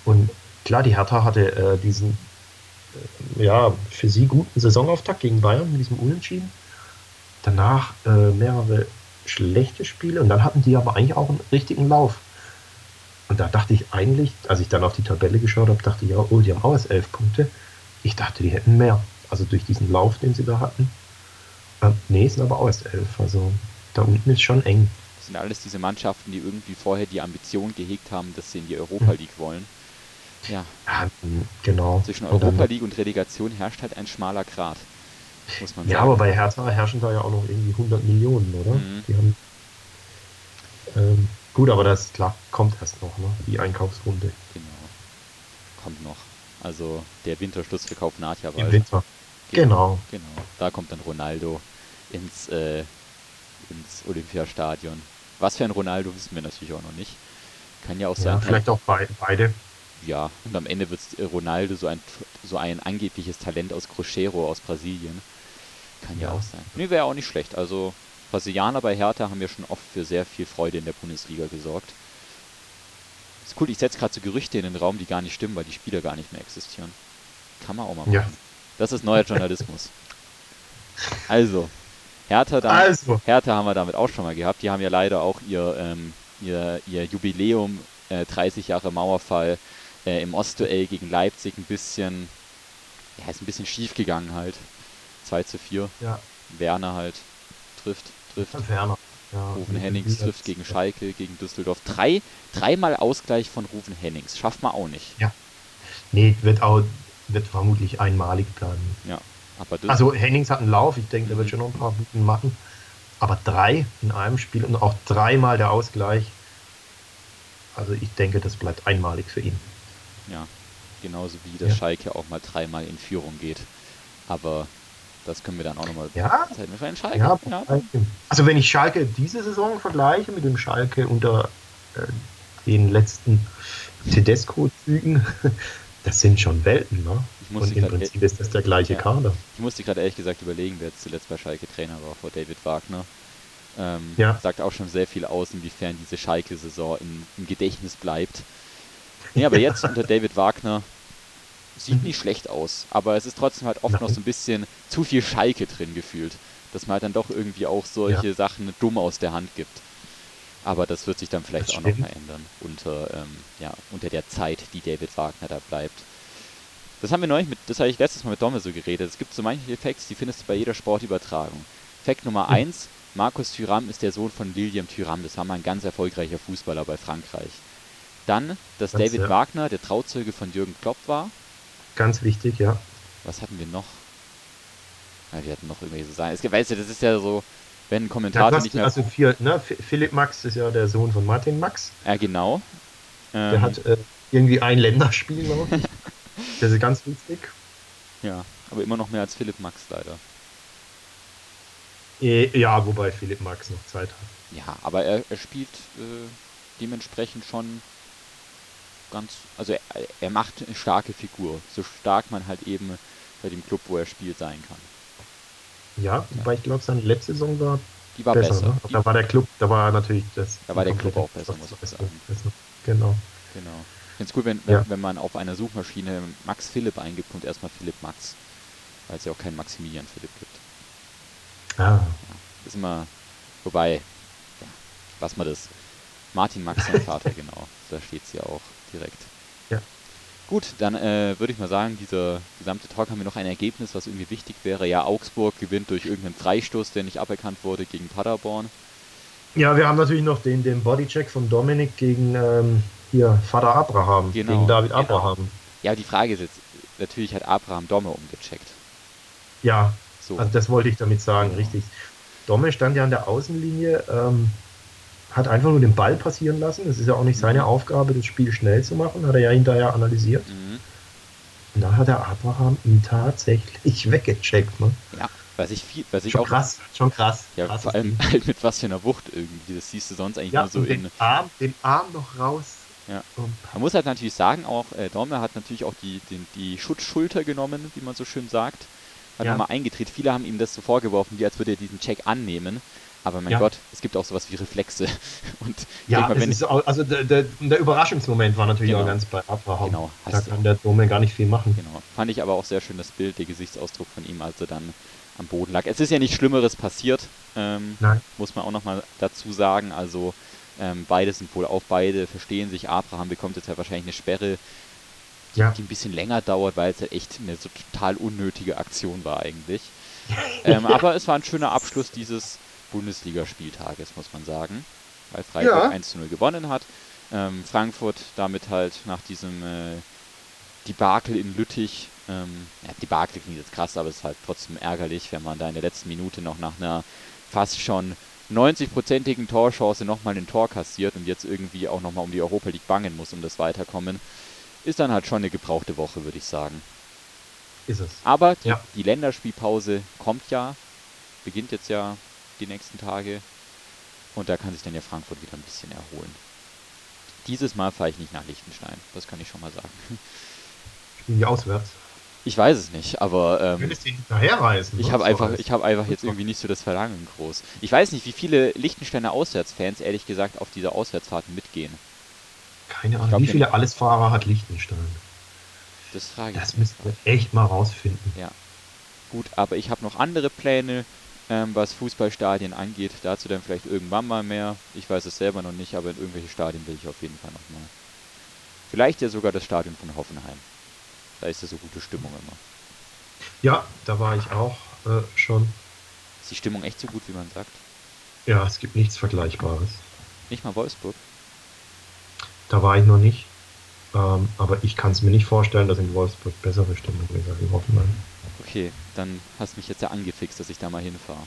Und klar, die Hertha hatte äh, diesen, ja, für sie guten Saisonauftakt gegen Bayern mit diesem Unentschieden. Danach äh, mehrere schlechte Spiele und dann hatten die aber eigentlich auch einen richtigen Lauf. Und da dachte ich eigentlich, als ich dann auf die Tabelle geschaut habe, dachte ich, ja, oh, die haben auch erst elf Punkte. Ich dachte, die hätten mehr. Also durch diesen Lauf, den sie da hatten. Ähm, nee, es sind aber auch erst elf. Also da unten ist schon eng. Das sind alles diese Mannschaften, die irgendwie vorher die Ambition gehegt haben, dass sie in die Europa Mhm. League wollen. Ja, Ja, m, genau. zwischen Europa League und Relegation herrscht halt ein schmaler Grat. Muss man Ja, sagen. aber bei Hertha herrschen da ja auch noch irgendwie 100 Millionen, oder? Mhm. Die haben, ähm, gut, aber das klar kommt erst noch, ne? Die Einkaufsrunde Genau. Kommt noch. Also der Winterschlussverkauf naht ja im bald. Winter. Genau. Genau. Da kommt dann Ronaldo ins, äh, ins Olympiastadion. Was für ein Ronaldo wissen wir natürlich auch noch nicht. Kann ja auch Ja, sein. vielleicht auch bei, beide. Ja, und am Ende wird Ronaldo so ein, so ein angebliches Talent aus Cruzeiro aus Brasilien. Kann ja, Ja. auch sein. Nee, wäre auch nicht schlecht. Also Brasilianer bei Hertha haben ja schon oft für sehr viel Freude in der Bundesliga gesorgt. Ist cool, ich setze gerade so Gerüchte in den Raum, die gar nicht stimmen, weil die Spieler gar nicht mehr existieren. Kann man auch mal machen. Ja. Das ist neuer Journalismus. Also, Hertha, dann, Also, Hertha haben wir damit auch schon mal gehabt. Die haben ja leider auch ihr, ähm, ihr, ihr Jubiläum, äh, 30 Jahre Mauerfall, äh, im Ostduell gegen Leipzig ein bisschen, ja, ist ein bisschen schief gegangen halt. 2 zu 4. ja, Werner halt trifft, trifft. Werner. Ja, Rufen Hennings trifft gegen Schalke, gegen Düsseldorf. Drei, dreimal Ausgleich von Rufen Hennings. Schafft man auch nicht. Nee, wird auch wird vermutlich einmalig bleiben. Aber das, Also Hennings hat einen Lauf, ich denke, der wird schon noch ein paar Minuten machen. Aber drei in einem Spiel und auch dreimal der Ausgleich. Also ich denke, das bleibt einmalig für ihn. Ja, genauso wie das Ja. Schalke auch mal dreimal in Führung geht. Aber das können wir dann auch nochmal Ja, Zeit mit Schalke. Ja, ja. also wenn ich Schalke diese Saison vergleiche mit dem Schalke unter äh, den letzten Tedesco-Zügen, das sind schon Welten, ne? Und im Prinzip ist das der gleiche Ja. Kader. Ich musste gerade ehrlich gesagt überlegen, wer jetzt zuletzt bei Schalke Trainer war, vor David Wagner. Ähm, Ja. Sagt auch schon sehr viel aus, inwiefern diese Schalke-Saison im, im Gedächtnis bleibt. Nee, aber jetzt unter David Wagner sieht nicht schlecht aus, aber es ist trotzdem halt oft noch Nein. so ein bisschen zu viel Schalke drin gefühlt, dass man halt dann doch irgendwie auch solche Sachen dumm aus der Hand gibt. Aber das wird sich dann vielleicht Das auch noch stimmt. mal ändern unter, ähm, ja, unter der Zeit, die David Wagner da bleibt. Das haben wir neulich mit, das habe ich letztes Mal mit Domme so geredet. Es gibt so manche Facts, die findest du bei jeder Sportübertragung. Fact Nummer Mhm. 1, Markus Thuram ist der Sohn von William Thuram. Das war mal ein ganz erfolgreicher Fußballer bei Frankreich. Dann, dass Das, David ja. Wagner der Trauzeuge von Jürgen Klopp war. Ganz wichtig, ja. Was hatten wir noch? Ja, wir hatten noch irgendwelche Sachen. Es weißt du, das ist ja so, wenn ein Kommentator nicht mehr... also vier, ne? Philipp Max ist ja der Sohn von Martin Max. Ja, genau. Der Ähm, hat äh, irgendwie ein Länderspiel, glaube ich. Das ist ganz wichtig. ja, aber immer noch mehr als Philipp Max leider. Äh, ja, wobei Philipp Max noch Zeit hat. Ja, aber er, er spielt äh, dementsprechend schon ganz, also er, er macht eine starke Figur, so stark man halt eben bei dem Club, wo er spielt, sein kann. Ja, wobei ich glaube, seine letzte Saison war Die war besser. besser. Ne? Die, Da war der Club, da war natürlich das. Da war der Club auch besser, muss ich sagen. besser. Genau. genau. Ich finde es cool, wenn, Ja. wenn, man auf einer Suchmaschine Max Philipp eingibt und erstmal Philipp Max, weil es ja auch keinen Maximilian Philipp gibt. Ah, Ist immer, wobei, ja, lass mal das. Martin Max, sein Vater, genau. Da steht es ja auch direkt. Ja. Gut, dann äh, würde ich mal sagen, dieser gesamte Talk haben wir noch ein Ergebnis, was irgendwie wichtig wäre. Ja, Augsburg gewinnt durch irgendeinen Freistoß, der nicht aberkannt wurde gegen Paderborn. Ja, wir haben natürlich noch den, den Bodycheck von Dominik gegen ähm, hier Vater Abraham, Genau, gegen David genau. Abraham. Ja, die Frage ist jetzt, natürlich hat Abraham Domme umgecheckt. Ja, So. also das wollte ich damit sagen, Genau. richtig. Domme stand ja an der Außenlinie, ähm, hat einfach nur den Ball passieren lassen. Das ist ja auch nicht seine Mhm. Aufgabe, das Spiel schnell zu machen, hat er ja hinterher analysiert. mhm. Und da hat der Abraham ihn tatsächlich weggecheckt. Ne? Ja, was ich viel, was ich Schon auch, krass, schon krass. ja, Krasses vor allem halt mit was für einer Wucht irgendwie. Das siehst du sonst eigentlich Ja, nur so in, den, Arm, den Arm noch raus. Ja. Man muss halt natürlich sagen, auch äh, Dormer hat natürlich auch die, den, die Schutzschulter genommen, wie man so schön sagt. Hat Ja. nochmal eingedreht. Viele haben ihm das so vorgeworfen, wie als würde er diesen Check annehmen. Aber mein Ja. Gott, es gibt auch sowas wie Reflexe. Und Ja, mal, ist auch, also der, der, der Überraschungsmoment war natürlich Genau. auch ganz bei Abraham. Genau, Da hast du- kann der Dome gar nicht viel machen. Genau. Fand ich aber auch sehr schön das Bild, der Gesichtsausdruck von ihm, als er dann am Boden lag. Es ist ja nichts Schlimmeres passiert, ähm, Nein. muss man auch nochmal dazu sagen. Also ähm, beide sind wohl auf, beide verstehen sich. Abraham bekommt jetzt ja wahrscheinlich eine Sperre, Ja. die ein bisschen länger dauert, weil es halt echt eine so total unnötige Aktion war eigentlich. ähm, aber es war ein schöner Abschluss dieses Bundesligaspieltages, muss man sagen, weil Freiburg Ja. 1 zu 0 gewonnen hat. Ähm, Frankfurt damit halt nach diesem äh, Debakel in Lüttich, ähm, ja, Debakel klingt jetzt krass, aber es ist halt trotzdem ärgerlich, wenn man da in der letzten Minute noch nach einer fast schon 90-prozentigen Torchance nochmal ein Tor kassiert und jetzt irgendwie auch nochmal um die Europa League bangen muss, um das Weiterkommen. Ist dann halt schon eine gebrauchte Woche, würde ich sagen. Ist es. Aber die, Ja. die Länderspielpause kommt ja, beginnt jetzt ja die nächsten Tage. Und da kann sich dann ja Frankfurt wieder ein bisschen erholen. Dieses Mal fahre ich nicht nach Liechtenstein, das kann ich schon mal sagen. Spielen die auswärts. Ich weiß es nicht, aber ähm, Könntest du hinterherreisen? ich habe einfach, ich habe einfach jetzt irgendwie nicht so das Verlangen groß. Ich weiß nicht, wie viele Liechtensteiner Auswärtsfans ehrlich gesagt auf diese Auswärtsfahrten mitgehen. Keine Ahnung. glaub, Wie viele Allesfahrer hat Liechtenstein? Das frage ich. Das müssten wir echt mal rausfinden. Gut, aber ich habe noch andere Pläne, ähm, was Fußballstadien angeht. Dazu dann vielleicht irgendwann mal mehr. Ich weiß es selber noch nicht, aber in irgendwelche Stadien will ich auf jeden Fall noch mal. Vielleicht ja sogar das Stadion von Hoffenheim. Da ist ja so gute Stimmung immer. Ja, da war ich auch äh, schon. Ist die Stimmung echt so gut, wie man sagt? Ja, es gibt nichts Vergleichbares. Nicht mal Wolfsburg. Da war ich noch nicht. Ähm, aber ich kann es mir nicht vorstellen, dass in Wolfsburg bessere Stimmung ist als in Hoffenheim. Okay, dann hast du mich jetzt ja angefixt, dass ich da mal hinfahre.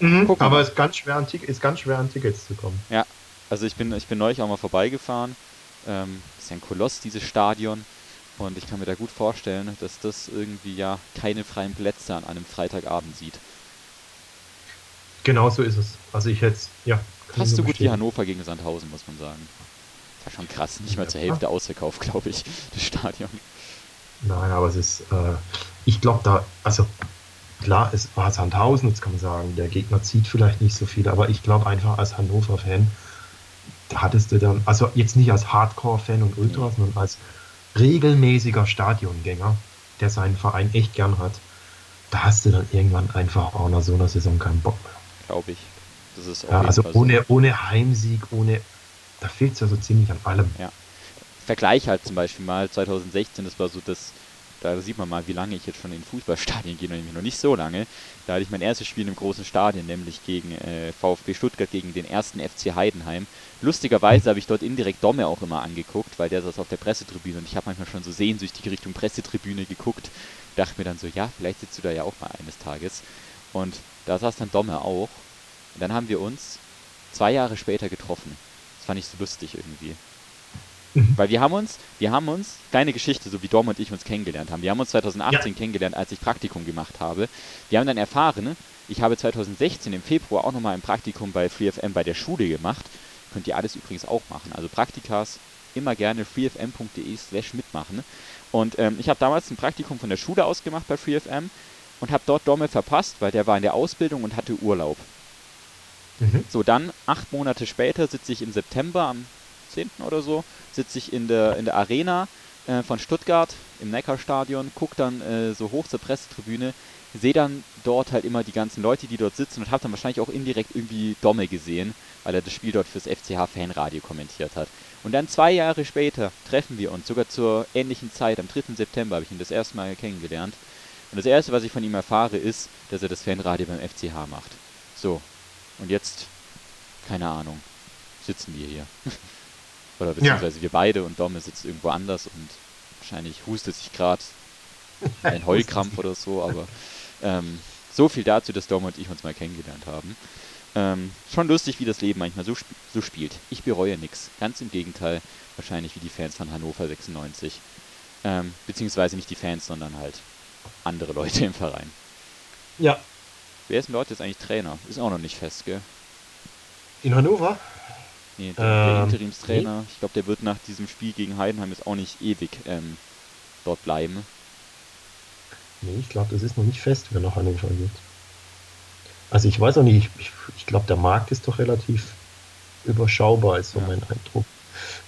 Mhm, Gucken aber es ist ganz schwer an, ist ganz schwer an Tickets zu kommen. Also ich bin, ich bin neulich auch mal vorbeigefahren. Ähm, ist ja ein Koloss, dieses Stadion. Und ich kann mir da gut vorstellen, dass das irgendwie ja keine freien Plätze an einem Freitagabend sieht. Genau so ist es. Also ich hätte ja. nur so gut wie. Hannover gegen Sandhausen, muss man sagen. Das war schon krass. Nicht mal Ja, zur. Hälfte ausverkauft, glaube ich, das Stadion. Nein, aber es ist, äh, ich glaube da, also klar, es war Sandhausen, jetzt kann man sagen, der Gegner zieht vielleicht nicht so viel, aber ich glaube einfach als Hannover-Fan, da hattest du dann, also jetzt nicht als Hardcore-Fan und Ultra, sondern als regelmäßiger Stadiongänger, der seinen Verein echt gern hat, da hast du dann irgendwann einfach auch nach so einer Saison keinen Bock mehr. Glaube ich. Das ist Ja, also Fall so. ohne, ohne Heimsieg, ohne, da fehlt es ja so ziemlich an allem. Vergleich halt zum Beispiel mal 2016, das war so das, da sieht man mal, wie lange ich jetzt schon in Fußballstadien gehe, nämlich noch nicht so lange. Da hatte ich mein erstes Spiel im großen Stadion, nämlich gegen äh, VfB Stuttgart, gegen den ersten FC Heidenheim. Lustigerweise habe ich dort indirekt Domme auch immer angeguckt, weil der saß auf der Pressetribüne und ich habe manchmal schon so sehnsüchtig Richtung Pressetribüne geguckt. Dachte mir dann so, ja, vielleicht sitzt du da ja auch mal eines Tages. Und da saß dann Domme auch. Und dann haben wir uns zwei Jahre später getroffen. Das fand ich so lustig irgendwie. Mhm. Weil wir haben uns, wir haben uns, kleine Geschichte, so wie Dom und ich uns kennengelernt haben. Wir haben uns 2018 kennengelernt, als ich Praktikum gemacht habe. Wir haben dann erfahren, ich habe 2016 im Februar auch nochmal ein Praktikum bei FreeFM bei der Schule gemacht. Könnt ihr alles übrigens auch machen. Also Praktikas immer gerne freefm.de slash mitmachen. Und ähm, ich habe damals ein Praktikum von der Schule aus gemacht bei FreeFM und habe dort Domme verpasst, weil der war in der Ausbildung und hatte Urlaub. Mhm. So, dann acht Monate später sitze ich im September, am 10. oder so, sitze ich in der, in der Arena äh, von Stuttgart im Neckarstadion, gucke dann äh, so hoch zur Pressetribüne, sehe dann dort halt immer die ganzen Leute, die dort sitzen und habe dann wahrscheinlich auch indirekt irgendwie Domme gesehen, weil er das Spiel dort fürs FCH Fanradio kommentiert hat. Und dann zwei Jahre später treffen wir uns, sogar zur ähnlichen Zeit, am 3. September habe ich ihn das erste Mal kennengelernt. Und das erste, was ich von ihm erfahre, ist, dass er das Fanradio beim FCH macht. So, und jetzt, keine Ahnung, sitzen wir hier. Oder beziehungsweise wir beide und Domme sitzt irgendwo anders und wahrscheinlich hustet sich gerade ein Heulkrampf oder so, aber ähm, so viel dazu, dass Dom und ich uns mal kennengelernt haben. Ähm, schon lustig, wie das Leben manchmal so, sp so spielt. Ich bereue nichts. Ganz im Gegenteil, wahrscheinlich wie die Fans von Hannover 96. Ähm, beziehungsweise nicht die Fans, sondern halt andere Leute im Verein. Ja, Wer ist denn dort jetzt eigentlich Trainer? Ist auch noch nicht fest, gell? in Hannover? Nee, der, der Ähm, Interimstrainer, ich glaube, der wird nach diesem Spiel gegen Heidenheim jetzt auch nicht ewig ähm, dort bleiben. Nee, ich glaube, das ist noch nicht fest, wer nach Hannover geht. Also ich weiß auch nicht, ich, ich glaube, der Markt ist doch relativ überschaubar, ist so Ja. mein Eindruck.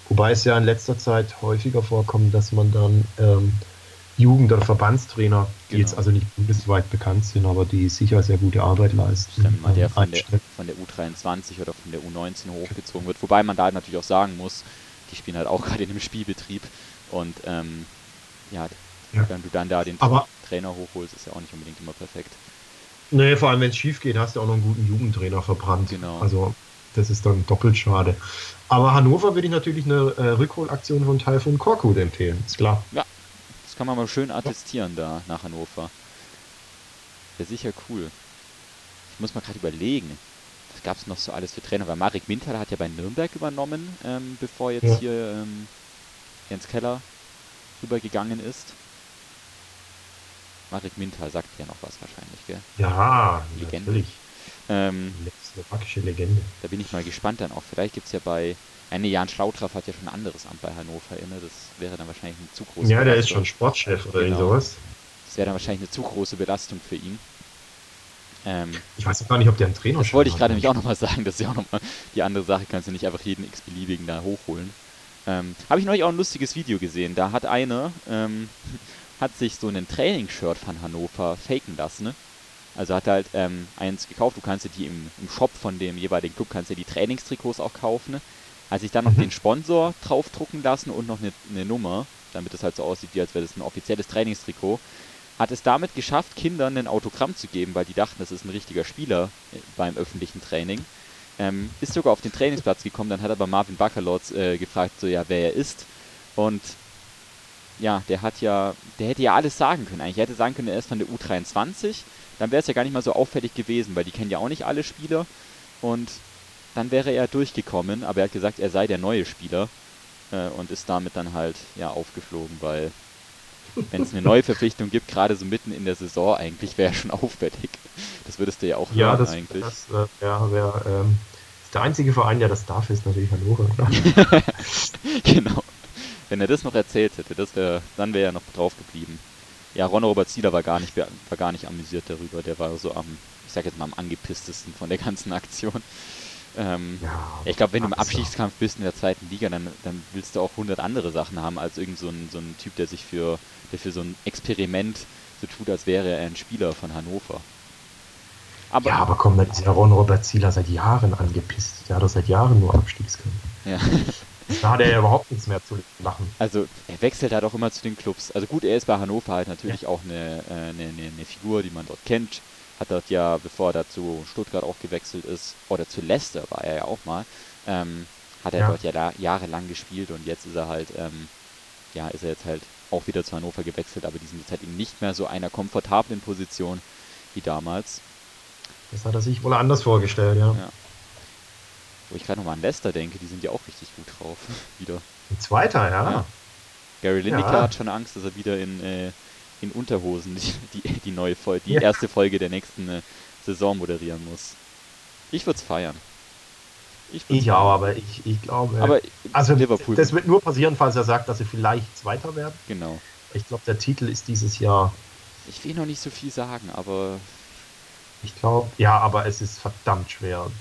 Wobei es ja in letzter Zeit häufiger vorkommt, dass man dann ähm, Jugend- oder Verbandstrainer, die Genau. jetzt also nicht bundesweit bekannt sind, aber die sicher sehr gute Arbeit leisten, Dann mal der von der, von der U23 oder von der U19 hochgezogen wird. Wobei man da natürlich auch sagen muss, die spielen halt auch gerade in dem Spielbetrieb. Und ähm, ja, Ja. wenn du dann da den Aber- Trainer hochholst, ist ja auch nicht unbedingt immer perfekt. Nee, vor allem wenn es schief geht, hast du auch noch einen guten Jugendtrainer verbrannt. Genau. Also das ist dann doppelt schade. Aber Hannover würde ich natürlich eine äh, Rückholaktion von Taifun Korkut empfehlen, ist klar. Das kann man mal schön attestieren da nach Hannover. Wäre sicher cool. Ich muss mal gerade überlegen. Was gab es noch so alles für Trainer? Weil Marek Mintal hat ja bei Nürnberg übernommen, ähm, bevor jetzt Ja. hier ähm, Jens Keller rübergegangen ist. Marek Mintal sagt ja noch was wahrscheinlich, gell? Ja, Legende. natürlich. Ähm, Slowakische Legende. da bin ich mal gespannt dann auch. Vielleicht gibt es ja bei. Äh, nee, Jan Schlautraff hat ja schon ein anderes Amt bei Hannover inne. Das wäre dann wahrscheinlich eine zu große Ja, der ist Belastung. schon Sportchef oder Genau. sowas. Das wäre dann wahrscheinlich eine zu große Belastung für ihn. Ähm, Ich weiß auch gar nicht, ob der einen Trainer das wollte ich gerade nämlich auch nochmal sagen. Das ist ja auch nochmal die andere Sache. Kannst du nicht einfach jeden x-beliebigen da hochholen. Ähm, Habe ich neulich auch ein lustiges Video gesehen. Da hat einer, ähm, hat sich so ein Trainingsshirt von Hannover faken lassen. Ne? Also hat er halt ähm, eins gekauft. Du kannst ja die im, im Shop von dem jeweiligen Club, kannst ja die Trainingstrikots auch kaufen. Ne? Hat sich dann noch Mhm. den Sponsor draufdrucken lassen und noch eine, eine Nummer, damit es halt so aussieht, wie als wäre das ein offizielles Trainingstrikot. Hat es damit geschafft, Kindern ein Autogramm zu geben, weil die dachten, das ist ein richtiger Spieler äh, beim öffentlichen Training. Ähm, ist sogar auf den Trainingsplatz gekommen, dann hat aber Marvin Baccalords äh, gefragt, so ja, wer er ist. Und ja, der hat ja, der hätte ja alles sagen können eigentlich. Er hätte sagen können, er ist von der U23. Dann wäre es ja gar nicht mal so auffällig gewesen, weil die kennen ja auch nicht alle Spieler. Und dann wäre er durchgekommen, aber er hat gesagt, er sei der neue Spieler äh, und ist damit dann halt ja aufgeflogen, weil wenn es eine neue Verpflichtung gibt, gerade so mitten in der Saison, eigentlich wäre schon auffällig. Das würdest du ja auch Ja, hören das, eigentlich. das äh, ja, wär, ähm, ist der einzige Verein, der das darf, ist natürlich Hannover. Genau. Wenn er das noch erzählt hätte, das wär, dann wäre er noch drauf geblieben. Ja, Ron Robert Zieler war gar nicht war gar nicht amüsiert darüber. Der war so am, ich sag jetzt mal am angepisstesten von der ganzen Aktion. Ähm, Ja, ja, ich glaube, wenn du im. Abstiegskampf bist in der zweiten Liga, dann, dann willst du auch 100 andere Sachen haben, als irgend so ein, so ein Typ, der sich für, der für so ein Experiment so tut, als wäre er ein Spieler von Hannover. Aber, ja, aber komm, dann ist ja Ron Robert Zieler seit Jahren angepisst. Der hat doch seit Jahren nur Abstiegskampf. ja. Da hat er ja überhaupt nichts mehr zu lachen. Also er wechselt halt auch immer zu den Clubs. Also gut, er ist bei Hannover halt natürlich auch eine, äh, eine, eine, eine Figur, die man dort kennt. Hat dort ja, bevor er zu Stuttgart auch gewechselt ist, oder zu Leicester war er ja auch mal, ähm, hat er Ja. dort ja da jahrelang gespielt und jetzt ist er halt, ähm, ja, ist er jetzt halt auch wieder zu Hannover gewechselt, aber die sind jetzt halt eben nicht mehr so einer komfortablen Position wie damals. Das hat er sich wohl anders vorgestellt, ja. Ja. Wo ich gerade nochmal an Leicester denke, die sind ja auch richtig gut drauf. wieder. Ein zweiter, ja. Ja. Gary Lineker Ja. hat schon Angst, dass er wieder in, äh, in Unterhosen die, die, die neue Folge, die Ja. erste Folge der nächsten äh, Saison moderieren muss. Ich würde es feiern. Ich, Ich auch, aber ich, ich glaube. Aber also, Liverpool. das wird nur passieren, falls er sagt, dass sie vielleicht Zweiter werden. genau. Ich glaube, der Titel ist dieses Jahr. Ich will noch nicht so viel sagen, aber Ich glaube, ja, aber es ist verdammt schwer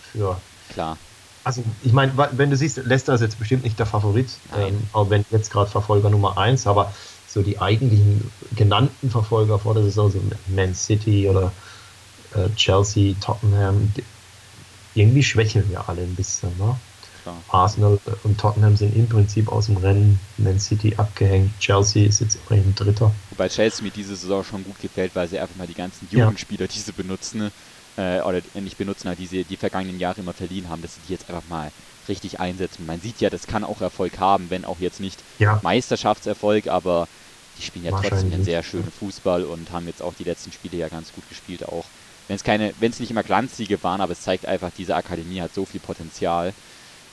für. klar. Also, ich meine, wenn du siehst, Leicester ist jetzt bestimmt nicht der Favorit, ähm, auch wenn jetzt gerade Verfolger Nummer 1, aber so die eigentlichen genannten Verfolger vor der Saison, so Man City oder äh, Chelsea, Tottenham, irgendwie schwächeln ja alle ein bisschen. Ne? klar. Arsenal und Tottenham sind im Prinzip aus dem Rennen, Man City abgehängt, Chelsea ist jetzt immerhin Dritter. Wobei Chelsea mir diese Saison schon gut gefällt, weil sie einfach mal die ganzen Ja. Jugendspieler, die sie benutzen, äh, oder nicht benutzen, halt, die sie die vergangenen Jahre immer verliehen haben, dass sie die jetzt einfach mal richtig einsetzen. Man sieht ja, das kann auch Erfolg haben, wenn auch jetzt nicht Ja, Meisterschaftserfolg, aber die spielen ja trotzdem einen sehr schönen. Fußball und haben jetzt auch die letzten Spiele ja ganz gut gespielt auch. Wenn es keine, wenn es nicht immer Glanzsiege waren, aber es zeigt einfach, diese Akademie hat so viel Potenzial.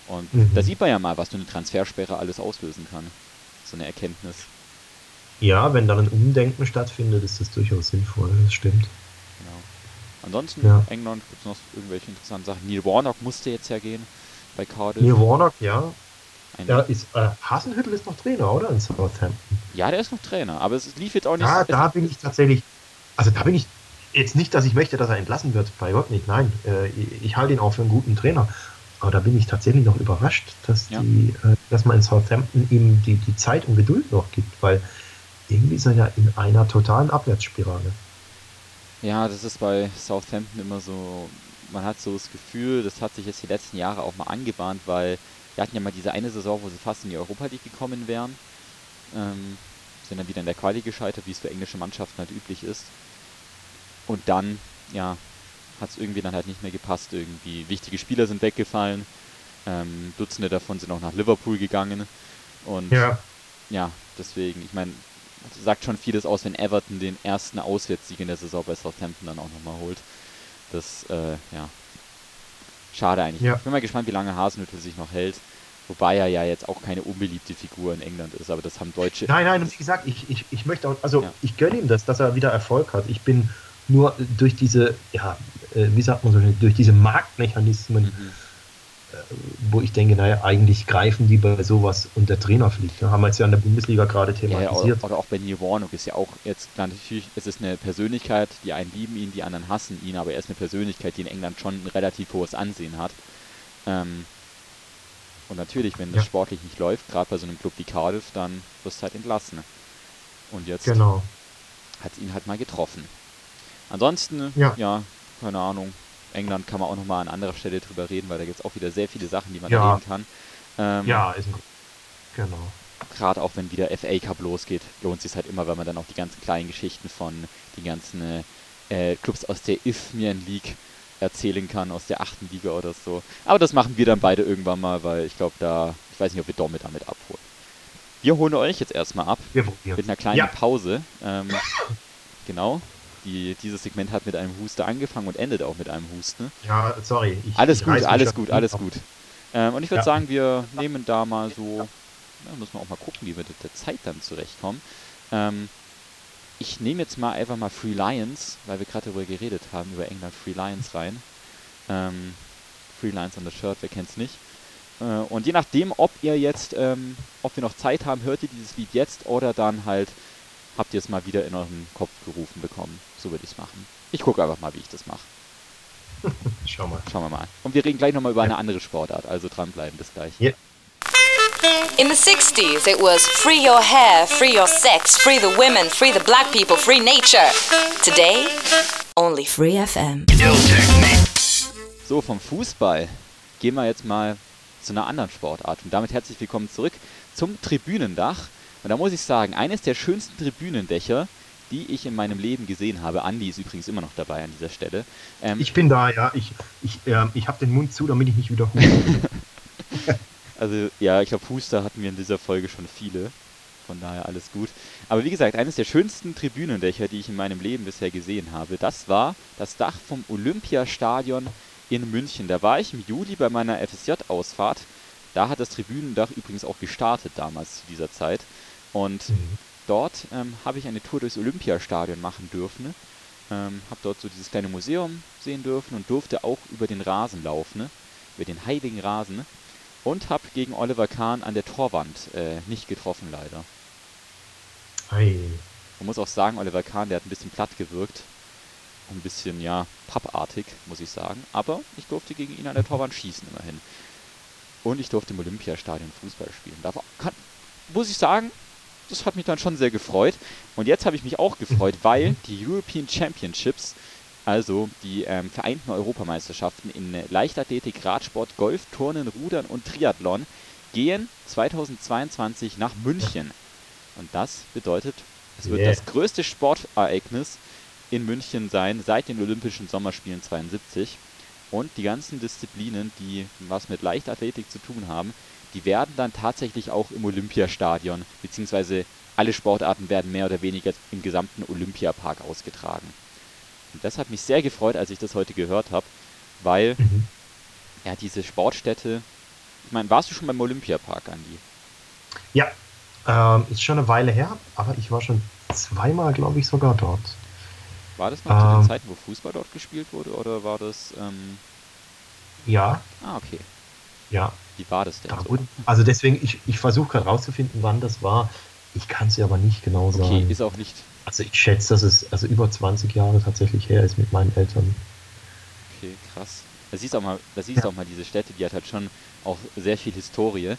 Und Mhm. da sieht man ja mal, was so eine Transfersperre alles auslösen kann. So eine Erkenntnis. ja, wenn dann ein Umdenken stattfindet, ist das durchaus sinnvoll, das stimmt. Genau. Ansonsten, Ja. England gibt es noch irgendwelche interessanten Sachen. Neil Warnock musste jetzt ja gehen bei Cardiff. Neil Warnock, ja, Ein, Ja, ist, äh, Hasenhüttel ist noch Trainer, oder? In Southampton. ja, der ist noch Trainer, aber es lief jetzt auch nicht. Es, da bin ich tatsächlich, also da bin ich jetzt nicht, dass ich möchte, dass er entlassen wird, bei Gott nicht, nein. Äh, ich, ich halte ihn auch für einen guten Trainer. Aber da bin ich tatsächlich noch überrascht, dass, Ja. die, äh, dass man in Southampton ihm die, die Zeit und Geduld noch gibt, weil irgendwie ist er ja in einer totalen Abwärtsspirale. Ja, das ist bei Southampton immer so, man hat so das Gefühl, das hat sich jetzt die letzten Jahre auch mal angebahnt, weil wir hatten ja mal diese eine Saison, wo sie fast in die Europa League gekommen wären. Ähm, sind dann wieder in der Quali gescheitert, wie es für englische Mannschaften halt üblich ist. Und dann, ja, hat es irgendwie dann halt nicht mehr gepasst irgendwie. Wichtige Spieler sind weggefallen. Ähm, Dutzende davon sind auch nach Liverpool gegangen. Und ja, deswegen, ich meine, sagt schon vieles aus, wenn Everton den ersten Auswärtssieg in der Saison bei Southampton dann auch nochmal holt. Das, äh, ja, schade eigentlich. Ja. Ich bin mal gespannt, wie lange Hasenhüttl sich noch hält. Wobei er ja jetzt auch keine unbeliebte Figur in England ist, aber das haben Deutsche. Nein, nein, und wie gesagt, ich, ich, ich möchte auch, also Ja. ich gönne ihm das, dass er wieder Erfolg hat. Ich bin nur durch diese, ja, äh, wie sagt man so durch diese Marktmechanismen, Mhm. Wo ich denke, naja, eigentlich greifen die bei sowas unter Trainerpflicht. Ne? Haben wir jetzt ja in der Bundesliga gerade Ja, ja, oder, thematisiert. auch bei Neil Warnock ist ja auch jetzt natürlich ist es eine Persönlichkeit, die einen lieben ihn, die anderen hassen ihn, aber er ist eine Persönlichkeit, die in England schon ein relativ hohes Ansehen hat. Ähm, und natürlich, wenn das Ja. sportlich nicht läuft, gerade bei so einem Club wie Cardiff, dann wirst du halt entlassen. Und jetzt Genau. hat es ihn halt mal getroffen. Ansonsten, Ja. ja, keine Ahnung. England kann man auch nochmal an anderer Stelle drüber reden, weil da gibt es auch wieder sehr viele Sachen, die man Ja. erleben kann. Ähm, Ja, ist ein, genau. gerade auch wenn wieder FA Cup losgeht, lohnt sich halt immer, weil man dann auch die ganzen kleinen Geschichten von den ganzen äh, Clubs aus der Isthmian League erzählen kann, aus der achten Liga oder so. Aber das machen wir dann beide irgendwann mal, weil ich glaube, da, ich weiß nicht, ob wir Domme damit abholen. Wir holen euch jetzt erstmal ab Wir probieren. mit einer kleinen Ja. Pause. Ähm, genau. Die, dieses Segment hat mit einem Huster angefangen und endet auch mit einem Husten. Ja, sorry. Ich, Alles ich gut, alles gut, alles gut. Ähm, und ich würde Ja. sagen, wir nehmen da mal so, ja, müssen wir auch mal gucken, wie wir mit der Zeit dann zurechtkommen. Ähm, ich nehme jetzt mal einfach mal Free Lions, weil wir gerade darüber geredet haben, über England Free Lions rein. Ähm, Free Lions on the Shirt, wer kennt's nicht. Äh, und je nachdem, ob ihr jetzt, ähm, ob wir noch Zeit haben, hört ihr dieses Lied jetzt oder dann halt habt ihr es mal wieder in euren Kopf gerufen bekommen. So würde ich es machen. Ich gucke einfach mal, wie ich das mache. Schau mal. Schauen wir mal. Und wir reden gleich nochmal über eine andere Sportart, also dranbleiben, bis gleich. Ja. In the 60s, it was free your hair, free your sex, free the women, free the black people, free nature. Today, only free FM. So, vom Fußball gehen wir jetzt mal zu einer anderen Sportart. Und damit herzlich willkommen zurück zum Tribünendach. Und da muss ich sagen, eines der schönsten Tribünendächer, die ich in meinem Leben gesehen habe. Andi ist übrigens immer noch dabei an dieser Stelle. Ähm, Ich bin da, ja. Ich, ich, ähm, ich habe den Mund zu, damit ich nicht wiederhole. Also ja, ich glaube, Huster hatten wir in dieser Folge schon viele. Von daher alles gut. Aber wie gesagt, eines der schönsten Tribünendächer, die ich in meinem Leben bisher gesehen habe, das war das Dach vom Olympiastadion in München. Da war ich im Juli bei meiner FSJ-Ausfahrt. Da hat das Tribünendach übrigens auch gestartet damals zu dieser Zeit. Und Mhm. dort ähm, habe ich eine Tour durchs Olympiastadion machen dürfen. Ähm, habe dort so dieses kleine Museum sehen dürfen und durfte auch über den Rasen laufen, über den heiligen Rasen. Und habe gegen Oliver Kahn an der Torwand äh, nicht getroffen, leider. Ei. Man muss auch sagen, Oliver Kahn, der hat ein bisschen platt gewirkt. Ein bisschen, ja, pappartig, muss ich sagen. Aber ich durfte gegen ihn an der Torwand schießen, immerhin. Und ich durfte im Olympiastadion Fußball spielen. Da war- kann, muss ich sagen, das hat mich dann schon sehr gefreut. Und jetzt habe ich mich auch gefreut, weil die European Championships, also die ähm, vereinten Europameisterschaften in Leichtathletik, Radsport, Golf, Turnen, Rudern und Triathlon, gehen 2022 nach München. Und das bedeutet, es wird Yeah. das größte Sportereignis in München sein seit den Olympischen Sommerspielen 72. Und die ganzen Disziplinen, die was mit Leichtathletik zu tun haben, die werden dann tatsächlich auch im Olympiastadion, beziehungsweise alle Sportarten werden mehr oder weniger im gesamten Olympiapark ausgetragen. Und das hat mich sehr gefreut, als ich das heute gehört habe, weil Mhm. ja diese Sportstätte. Ich meine, warst du schon beim Olympiapark, Andi? Ja, ähm, ist schon eine Weile her, aber ich war schon zweimal, glaube ich, sogar dort. War das noch zu den Ähm. Zeiten, wo Fußball dort gespielt wurde, oder war das? Ähm, Ja, ah, okay. ja. Wie war das denn? Da so? also deswegen, ich, ich versuche gerade rauszufinden, wann das war. Ich kann es dir aber nicht genau Okay, sagen. ist auch nicht Also ich schätze, dass es also über 20 Jahre tatsächlich her ist mit meinen Eltern. Okay, krass. Da siehst du auch mal, da siehst ja. auch mal diese Städte, die hat halt schon auch sehr viel Historie.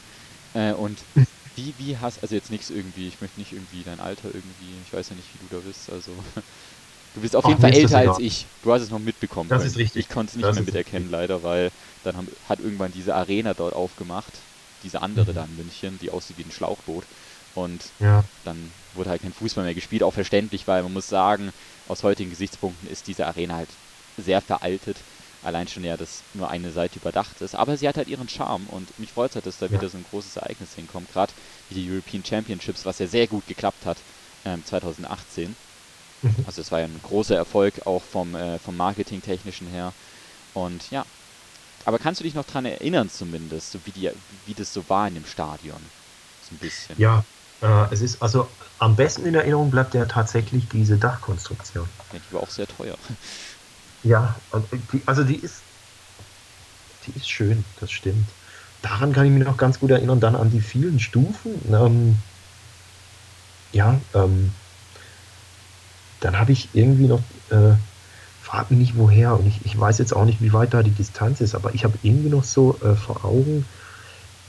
Äh, und wie, wie hast, also jetzt nichts irgendwie, ich möchte nicht irgendwie dein Alter irgendwie, ich weiß ja nicht, wie du da bist, also du bist auf Ach, jeden Fall älter als ich. Du hast es noch mitbekommen. Das ist richtig. Ich konnte es nicht das mehr miterkennen, richtig. leider, weil dann haben, hat irgendwann diese Arena dort aufgemacht, diese andere mhm. da in München, die aussieht wie ein Schlauchboot. Und ja. dann wurde halt kein Fußball mehr gespielt, auch verständlich, weil man muss sagen, aus heutigen Gesichtspunkten ist diese Arena halt sehr veraltet. Allein schon ja, dass nur eine Seite überdacht ist. Aber sie hat halt ihren Charme und mich freut es halt, dass da ja. wieder so ein großes Ereignis hinkommt. Gerade wie die European Championships, was ja sehr gut geklappt hat ähm, 2018. Mhm. Also es war ja ein großer Erfolg auch vom, äh, vom Marketingtechnischen her. Und ja, aber kannst du dich noch daran erinnern zumindest, so wie, die, wie das so war in dem Stadion? So ein bisschen. Ja, äh, es ist also am besten in Erinnerung bleibt ja tatsächlich diese Dachkonstruktion. Ja, die war auch sehr teuer. Ja, also die ist, die ist schön, das stimmt. Daran kann ich mich noch ganz gut erinnern, dann an die vielen Stufen. Ähm, ja, ähm, dann habe ich irgendwie noch, äh, frag mich nicht woher, und ich, ich weiß jetzt auch nicht, wie weit da die Distanz ist, aber ich habe irgendwie noch so äh, vor Augen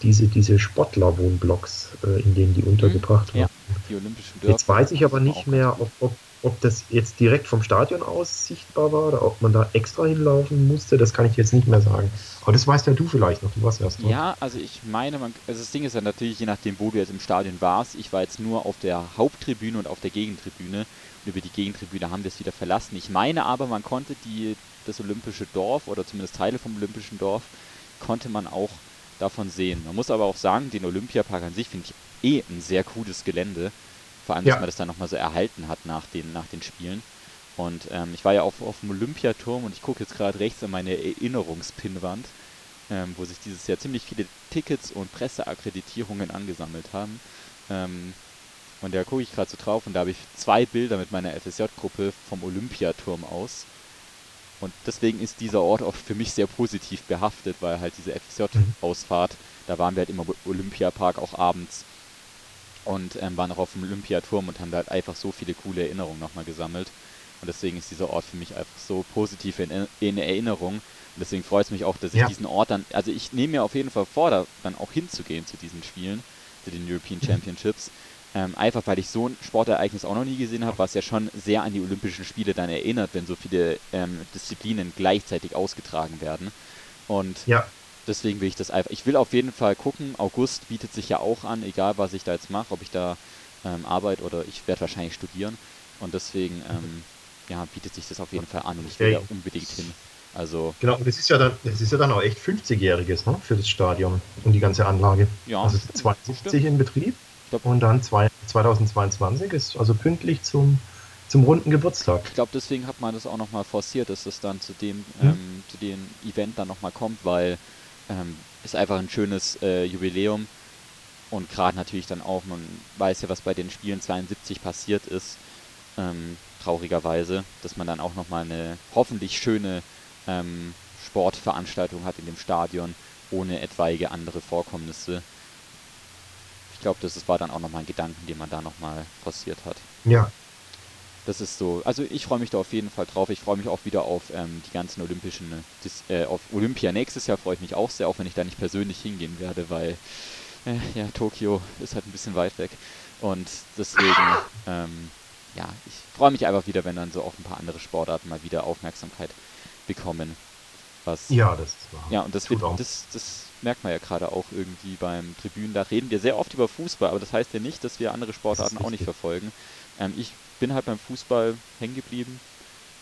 diese, diese Sportlerwohnblocks, äh, in denen die mhm. untergebracht mhm, waren. Ja, die Olympischen Dörfer. Jetzt weiß ich aber nicht mehr, ob, ob ob das jetzt direkt vom Stadion aus sichtbar war oder ob man da extra hinlaufen musste, das kann ich jetzt nicht mehr sagen. Aber das weißt ja du vielleicht noch, du warst erst dort. Ja, also ich meine, man, also das Ding ist ja natürlich, je nachdem, wo du jetzt im Stadion warst, ich war jetzt nur auf der Haupttribüne und auf der Gegentribüne über die Gegentribüne haben wir es wieder verlassen. Ich meine aber, man konnte die, das Olympische Dorf oder zumindest Teile vom Olympischen Dorf, konnte man auch davon sehen. Man muss aber auch sagen, den Olympiapark an sich finde ich eh ein sehr cooles Gelände. Vor allem, dass man das dann nochmal so erhalten hat nach den, nach den Spielen. Und ähm, ich war ja auf, auf dem Olympiaturm und ich gucke jetzt gerade rechts an meine Erinnerungspinnwand, ähm, wo sich dieses Jahr ziemlich viele Tickets und Presseakkreditierungen angesammelt haben. Ähm, und da gucke ich gerade so drauf und da habe ich zwei Bilder mit meiner FSJ-Gruppe vom Olympiaturm aus. Und deswegen ist dieser Ort auch für mich sehr positiv behaftet, weil halt diese FSJ-Ausfahrt, da waren wir halt immer im Olympiapark auch abends und ähm, waren auch auf dem Olympiaturm und haben da halt einfach so viele coole Erinnerungen nochmal gesammelt. Und deswegen ist dieser Ort für mich einfach so positiv in, in Erinnerung. Und deswegen freut es mich auch, dass ich ja. diesen Ort dann, also ich nehme mir auf jeden Fall vor, da dann auch hinzugehen zu diesen Spielen, zu den European. Championships. Ähm, einfach weil ich so ein Sportereignis auch noch nie gesehen habe, was ja schon sehr an die Olympischen Spiele dann erinnert, wenn so viele ähm, Disziplinen gleichzeitig ausgetragen werden. Und ja deswegen will ich das einfach. Ich will auf jeden Fall gucken. August bietet sich ja auch an, egal was ich da jetzt mache, ob ich da ähm, arbeite oder ich werde wahrscheinlich studieren. Und deswegen ähm, ja, bietet sich das auf jeden Fall an und ich will okay. da unbedingt hin. Also genau, und das ist ja dann, das ist ja dann auch echt 50-jähriges ne, für das Stadion und die ganze Anlage. Ja, also 72 in Betrieb und dann zwei, 2022 ist also pünktlich zum, zum runden Geburtstag. Ich glaube, deswegen hat man das auch nochmal forciert, dass das dann zu dem, hm? ähm, zu dem Event dann nochmal kommt, weil ähm, ist einfach ein schönes äh, Jubiläum. Und gerade natürlich dann auch, man weiß ja, was bei den Spielen 72 passiert ist, ähm, traurigerweise, dass man dann auch nochmal eine hoffentlich schöne ähm, Sportveranstaltung hat in dem Stadion, ohne etwaige andere Vorkommnisse. Ich glaube, das war dann auch nochmal ein Gedanken, den man da nochmal forciert hat. Ja, das ist so. Also ich freue mich da auf jeden Fall drauf. Ich freue mich auch wieder auf ähm, die ganzen Olympischen, äh, auf Olympia nächstes Jahr freue ich mich auch sehr, auch wenn ich da nicht persönlich hingehen werde, weil äh, ja, Tokio ist halt ein bisschen weit weg. Und deswegen, ähm, ja, ich freue mich einfach wieder, wenn dann so auch ein paar andere Sportarten mal wieder Aufmerksamkeit bekommen. Was, ja, das ist wahr. Ja, und das, wird, das, das merkt man ja gerade auch irgendwie beim Tribünen. Da reden wir sehr oft über Fußball, aber das heißt ja nicht, dass wir andere Sportarten auch nicht verfolgen. Ähm, ich bin halt beim Fußball hängen geblieben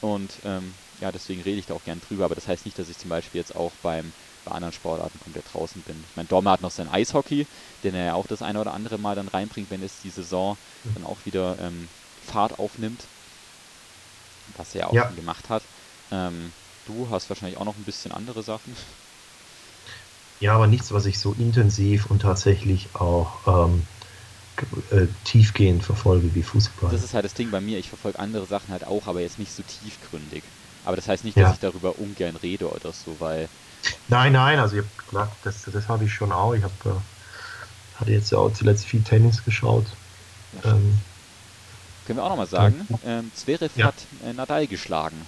und ähm, ja, deswegen rede ich da auch gern drüber, aber das heißt nicht, dass ich zum Beispiel jetzt auch beim, bei anderen Sportarten komplett draußen bin. Ich meine, Dorme hat noch sein Eishockey, den er ja auch das eine oder andere Mal dann reinbringt, wenn es die Saison mhm. dann auch wieder ähm, Fahrt aufnimmt, was er ja auch ja. gemacht hat. Ähm, du hast wahrscheinlich auch noch ein bisschen andere Sachen. Ja, aber nichts, was ich so intensiv und tatsächlich auch ähm, äh, tiefgehend verfolge wie Fußball. Das ist halt das Ding bei mir, ich verfolge andere Sachen halt auch, aber jetzt nicht so tiefgründig. Aber das heißt nicht, dass ja. ich darüber ungern rede oder so, weil. Nein, nein, also ich hab, klar, das, das habe ich schon auch. Ich habe äh, hatte jetzt ja auch zuletzt viel Tennis geschaut. Ja, ähm, Können wir auch nochmal sagen, ähm, Zverev Ja. hat äh, Nadal geschlagen.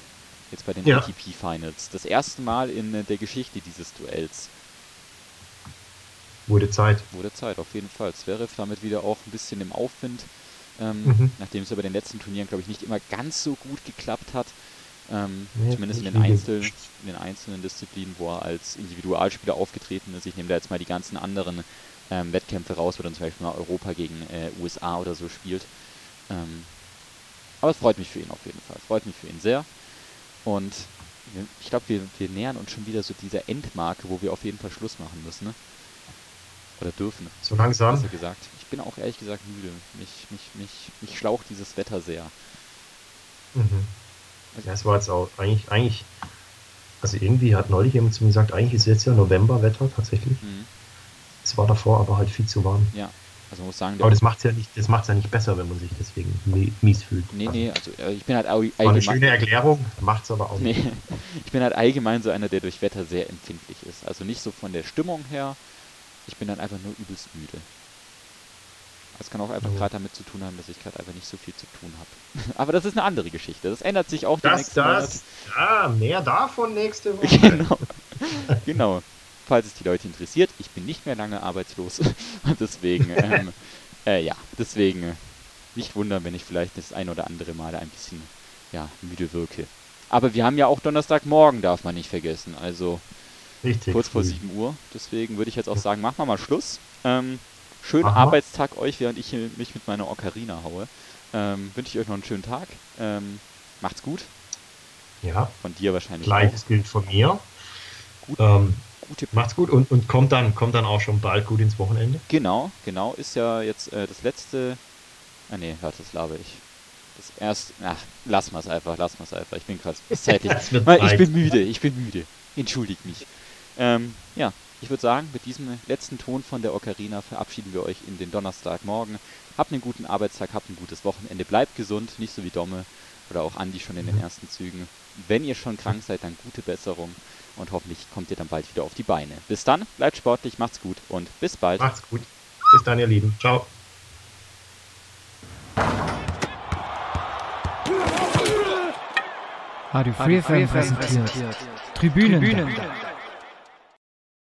Jetzt bei den. ATP Finals. Das erste Mal in äh, der Geschichte dieses Duells. Wurde Zeit. Wurde Zeit, auf jeden Fall. Zverev damit wieder auch ein bisschen im Aufwind. Ähm, Mhm. Nachdem es ja bei den letzten Turnieren, glaube ich, nicht immer ganz so gut geklappt hat. Ähm, Nee, zumindest in den, Einzel, in den einzelnen Disziplinen, wo er als Individualspieler aufgetreten ist. Ich nehme da jetzt mal die ganzen anderen ähm, Wettkämpfe raus, wo dann zum Beispiel mal Europa gegen äh, USA oder so spielt. Ähm, aber es freut mich für ihn auf jeden Fall. Freut mich für ihn sehr. Und ich glaube, wir, wir nähern uns schon wieder so dieser Endmarke, wo wir auf jeden Fall Schluss machen müssen. Ne? Oder dürfen, So langsam. gesagt. Ich bin auch ehrlich gesagt müde. Mich, mich, mich, mich schlaucht dieses Wetter sehr. Mhm. Ja, es war jetzt auch eigentlich, eigentlich, also irgendwie hat neulich jemand zu mir gesagt, eigentlich ist jetzt ja Novemberwetter tatsächlich. Mhm. Es war davor aber halt viel zu warm. Ja, also muss sagen, Aber das macht es ja nicht, das macht's ja nicht besser, wenn man sich deswegen mi- mies fühlt. nee, nee, also äh, ich bin halt au- War eine allgemein, schöne Erklärung, macht's aber auch nicht. nee, ich bin halt allgemein so einer, der durch Wetter sehr empfindlich ist. Also nicht so von der Stimmung her, ich bin dann einfach nur übelst müde. Das kann auch einfach Mhm. gerade damit zu tun haben, dass ich gerade einfach nicht so viel zu tun habe. Aber das ist eine andere Geschichte. Das ändert sich auch Das, nächsten Monat. das, ja, mehr davon nächste Woche. Genau. genau. Falls es die Leute interessiert, ich bin nicht mehr lange arbeitslos. Und deswegen, ähm, äh, ja, deswegen nicht wundern, wenn ich vielleicht das ein oder andere Mal ein bisschen ja, müde wirke. Aber wir haben ja auch Donnerstagmorgen, darf man nicht vergessen. Also Richtig. kurz vor früh. 7 Uhr. Deswegen würde ich jetzt auch sagen, machen wir mal Schluss. Ähm, schönen wir. Arbeitstag euch, während ich mich mit meiner Ocarina haue. Ähm, Wünsche ich euch noch einen schönen Tag. Ähm, macht's gut. Ja, Von dir wahrscheinlich auch. gleiches gilt von mir. Gut. Ähm, Gute macht's gut und, und kommt, dann, kommt dann auch schon bald gut ins Wochenende. Genau, genau, ist ja jetzt äh, das letzte. Ah nee, warte, das laber ich. Das erste. Ach, lass mal's einfach, lass mal's einfach. Ich bin gerade zeitlich. Ich bin müde, ich bin müde. Entschuldigt mich. Ähm, ja, ich würde sagen, mit diesem letzten Ton von der Ocarina verabschieden wir euch in den Donnerstagmorgen. Habt einen guten Arbeitstag, habt ein gutes Wochenende, bleibt gesund, nicht so wie Domme oder auch Andi schon in den ersten Zügen. Wenn ihr schon krank seid, dann gute Besserung und hoffentlich kommt ihr dann bald wieder auf die Beine. Bis dann, bleibt sportlich, macht's gut und bis bald. Macht's gut. Bis dann, ihr Lieben. Ciao. Radio Free präsentiert. Tribünen.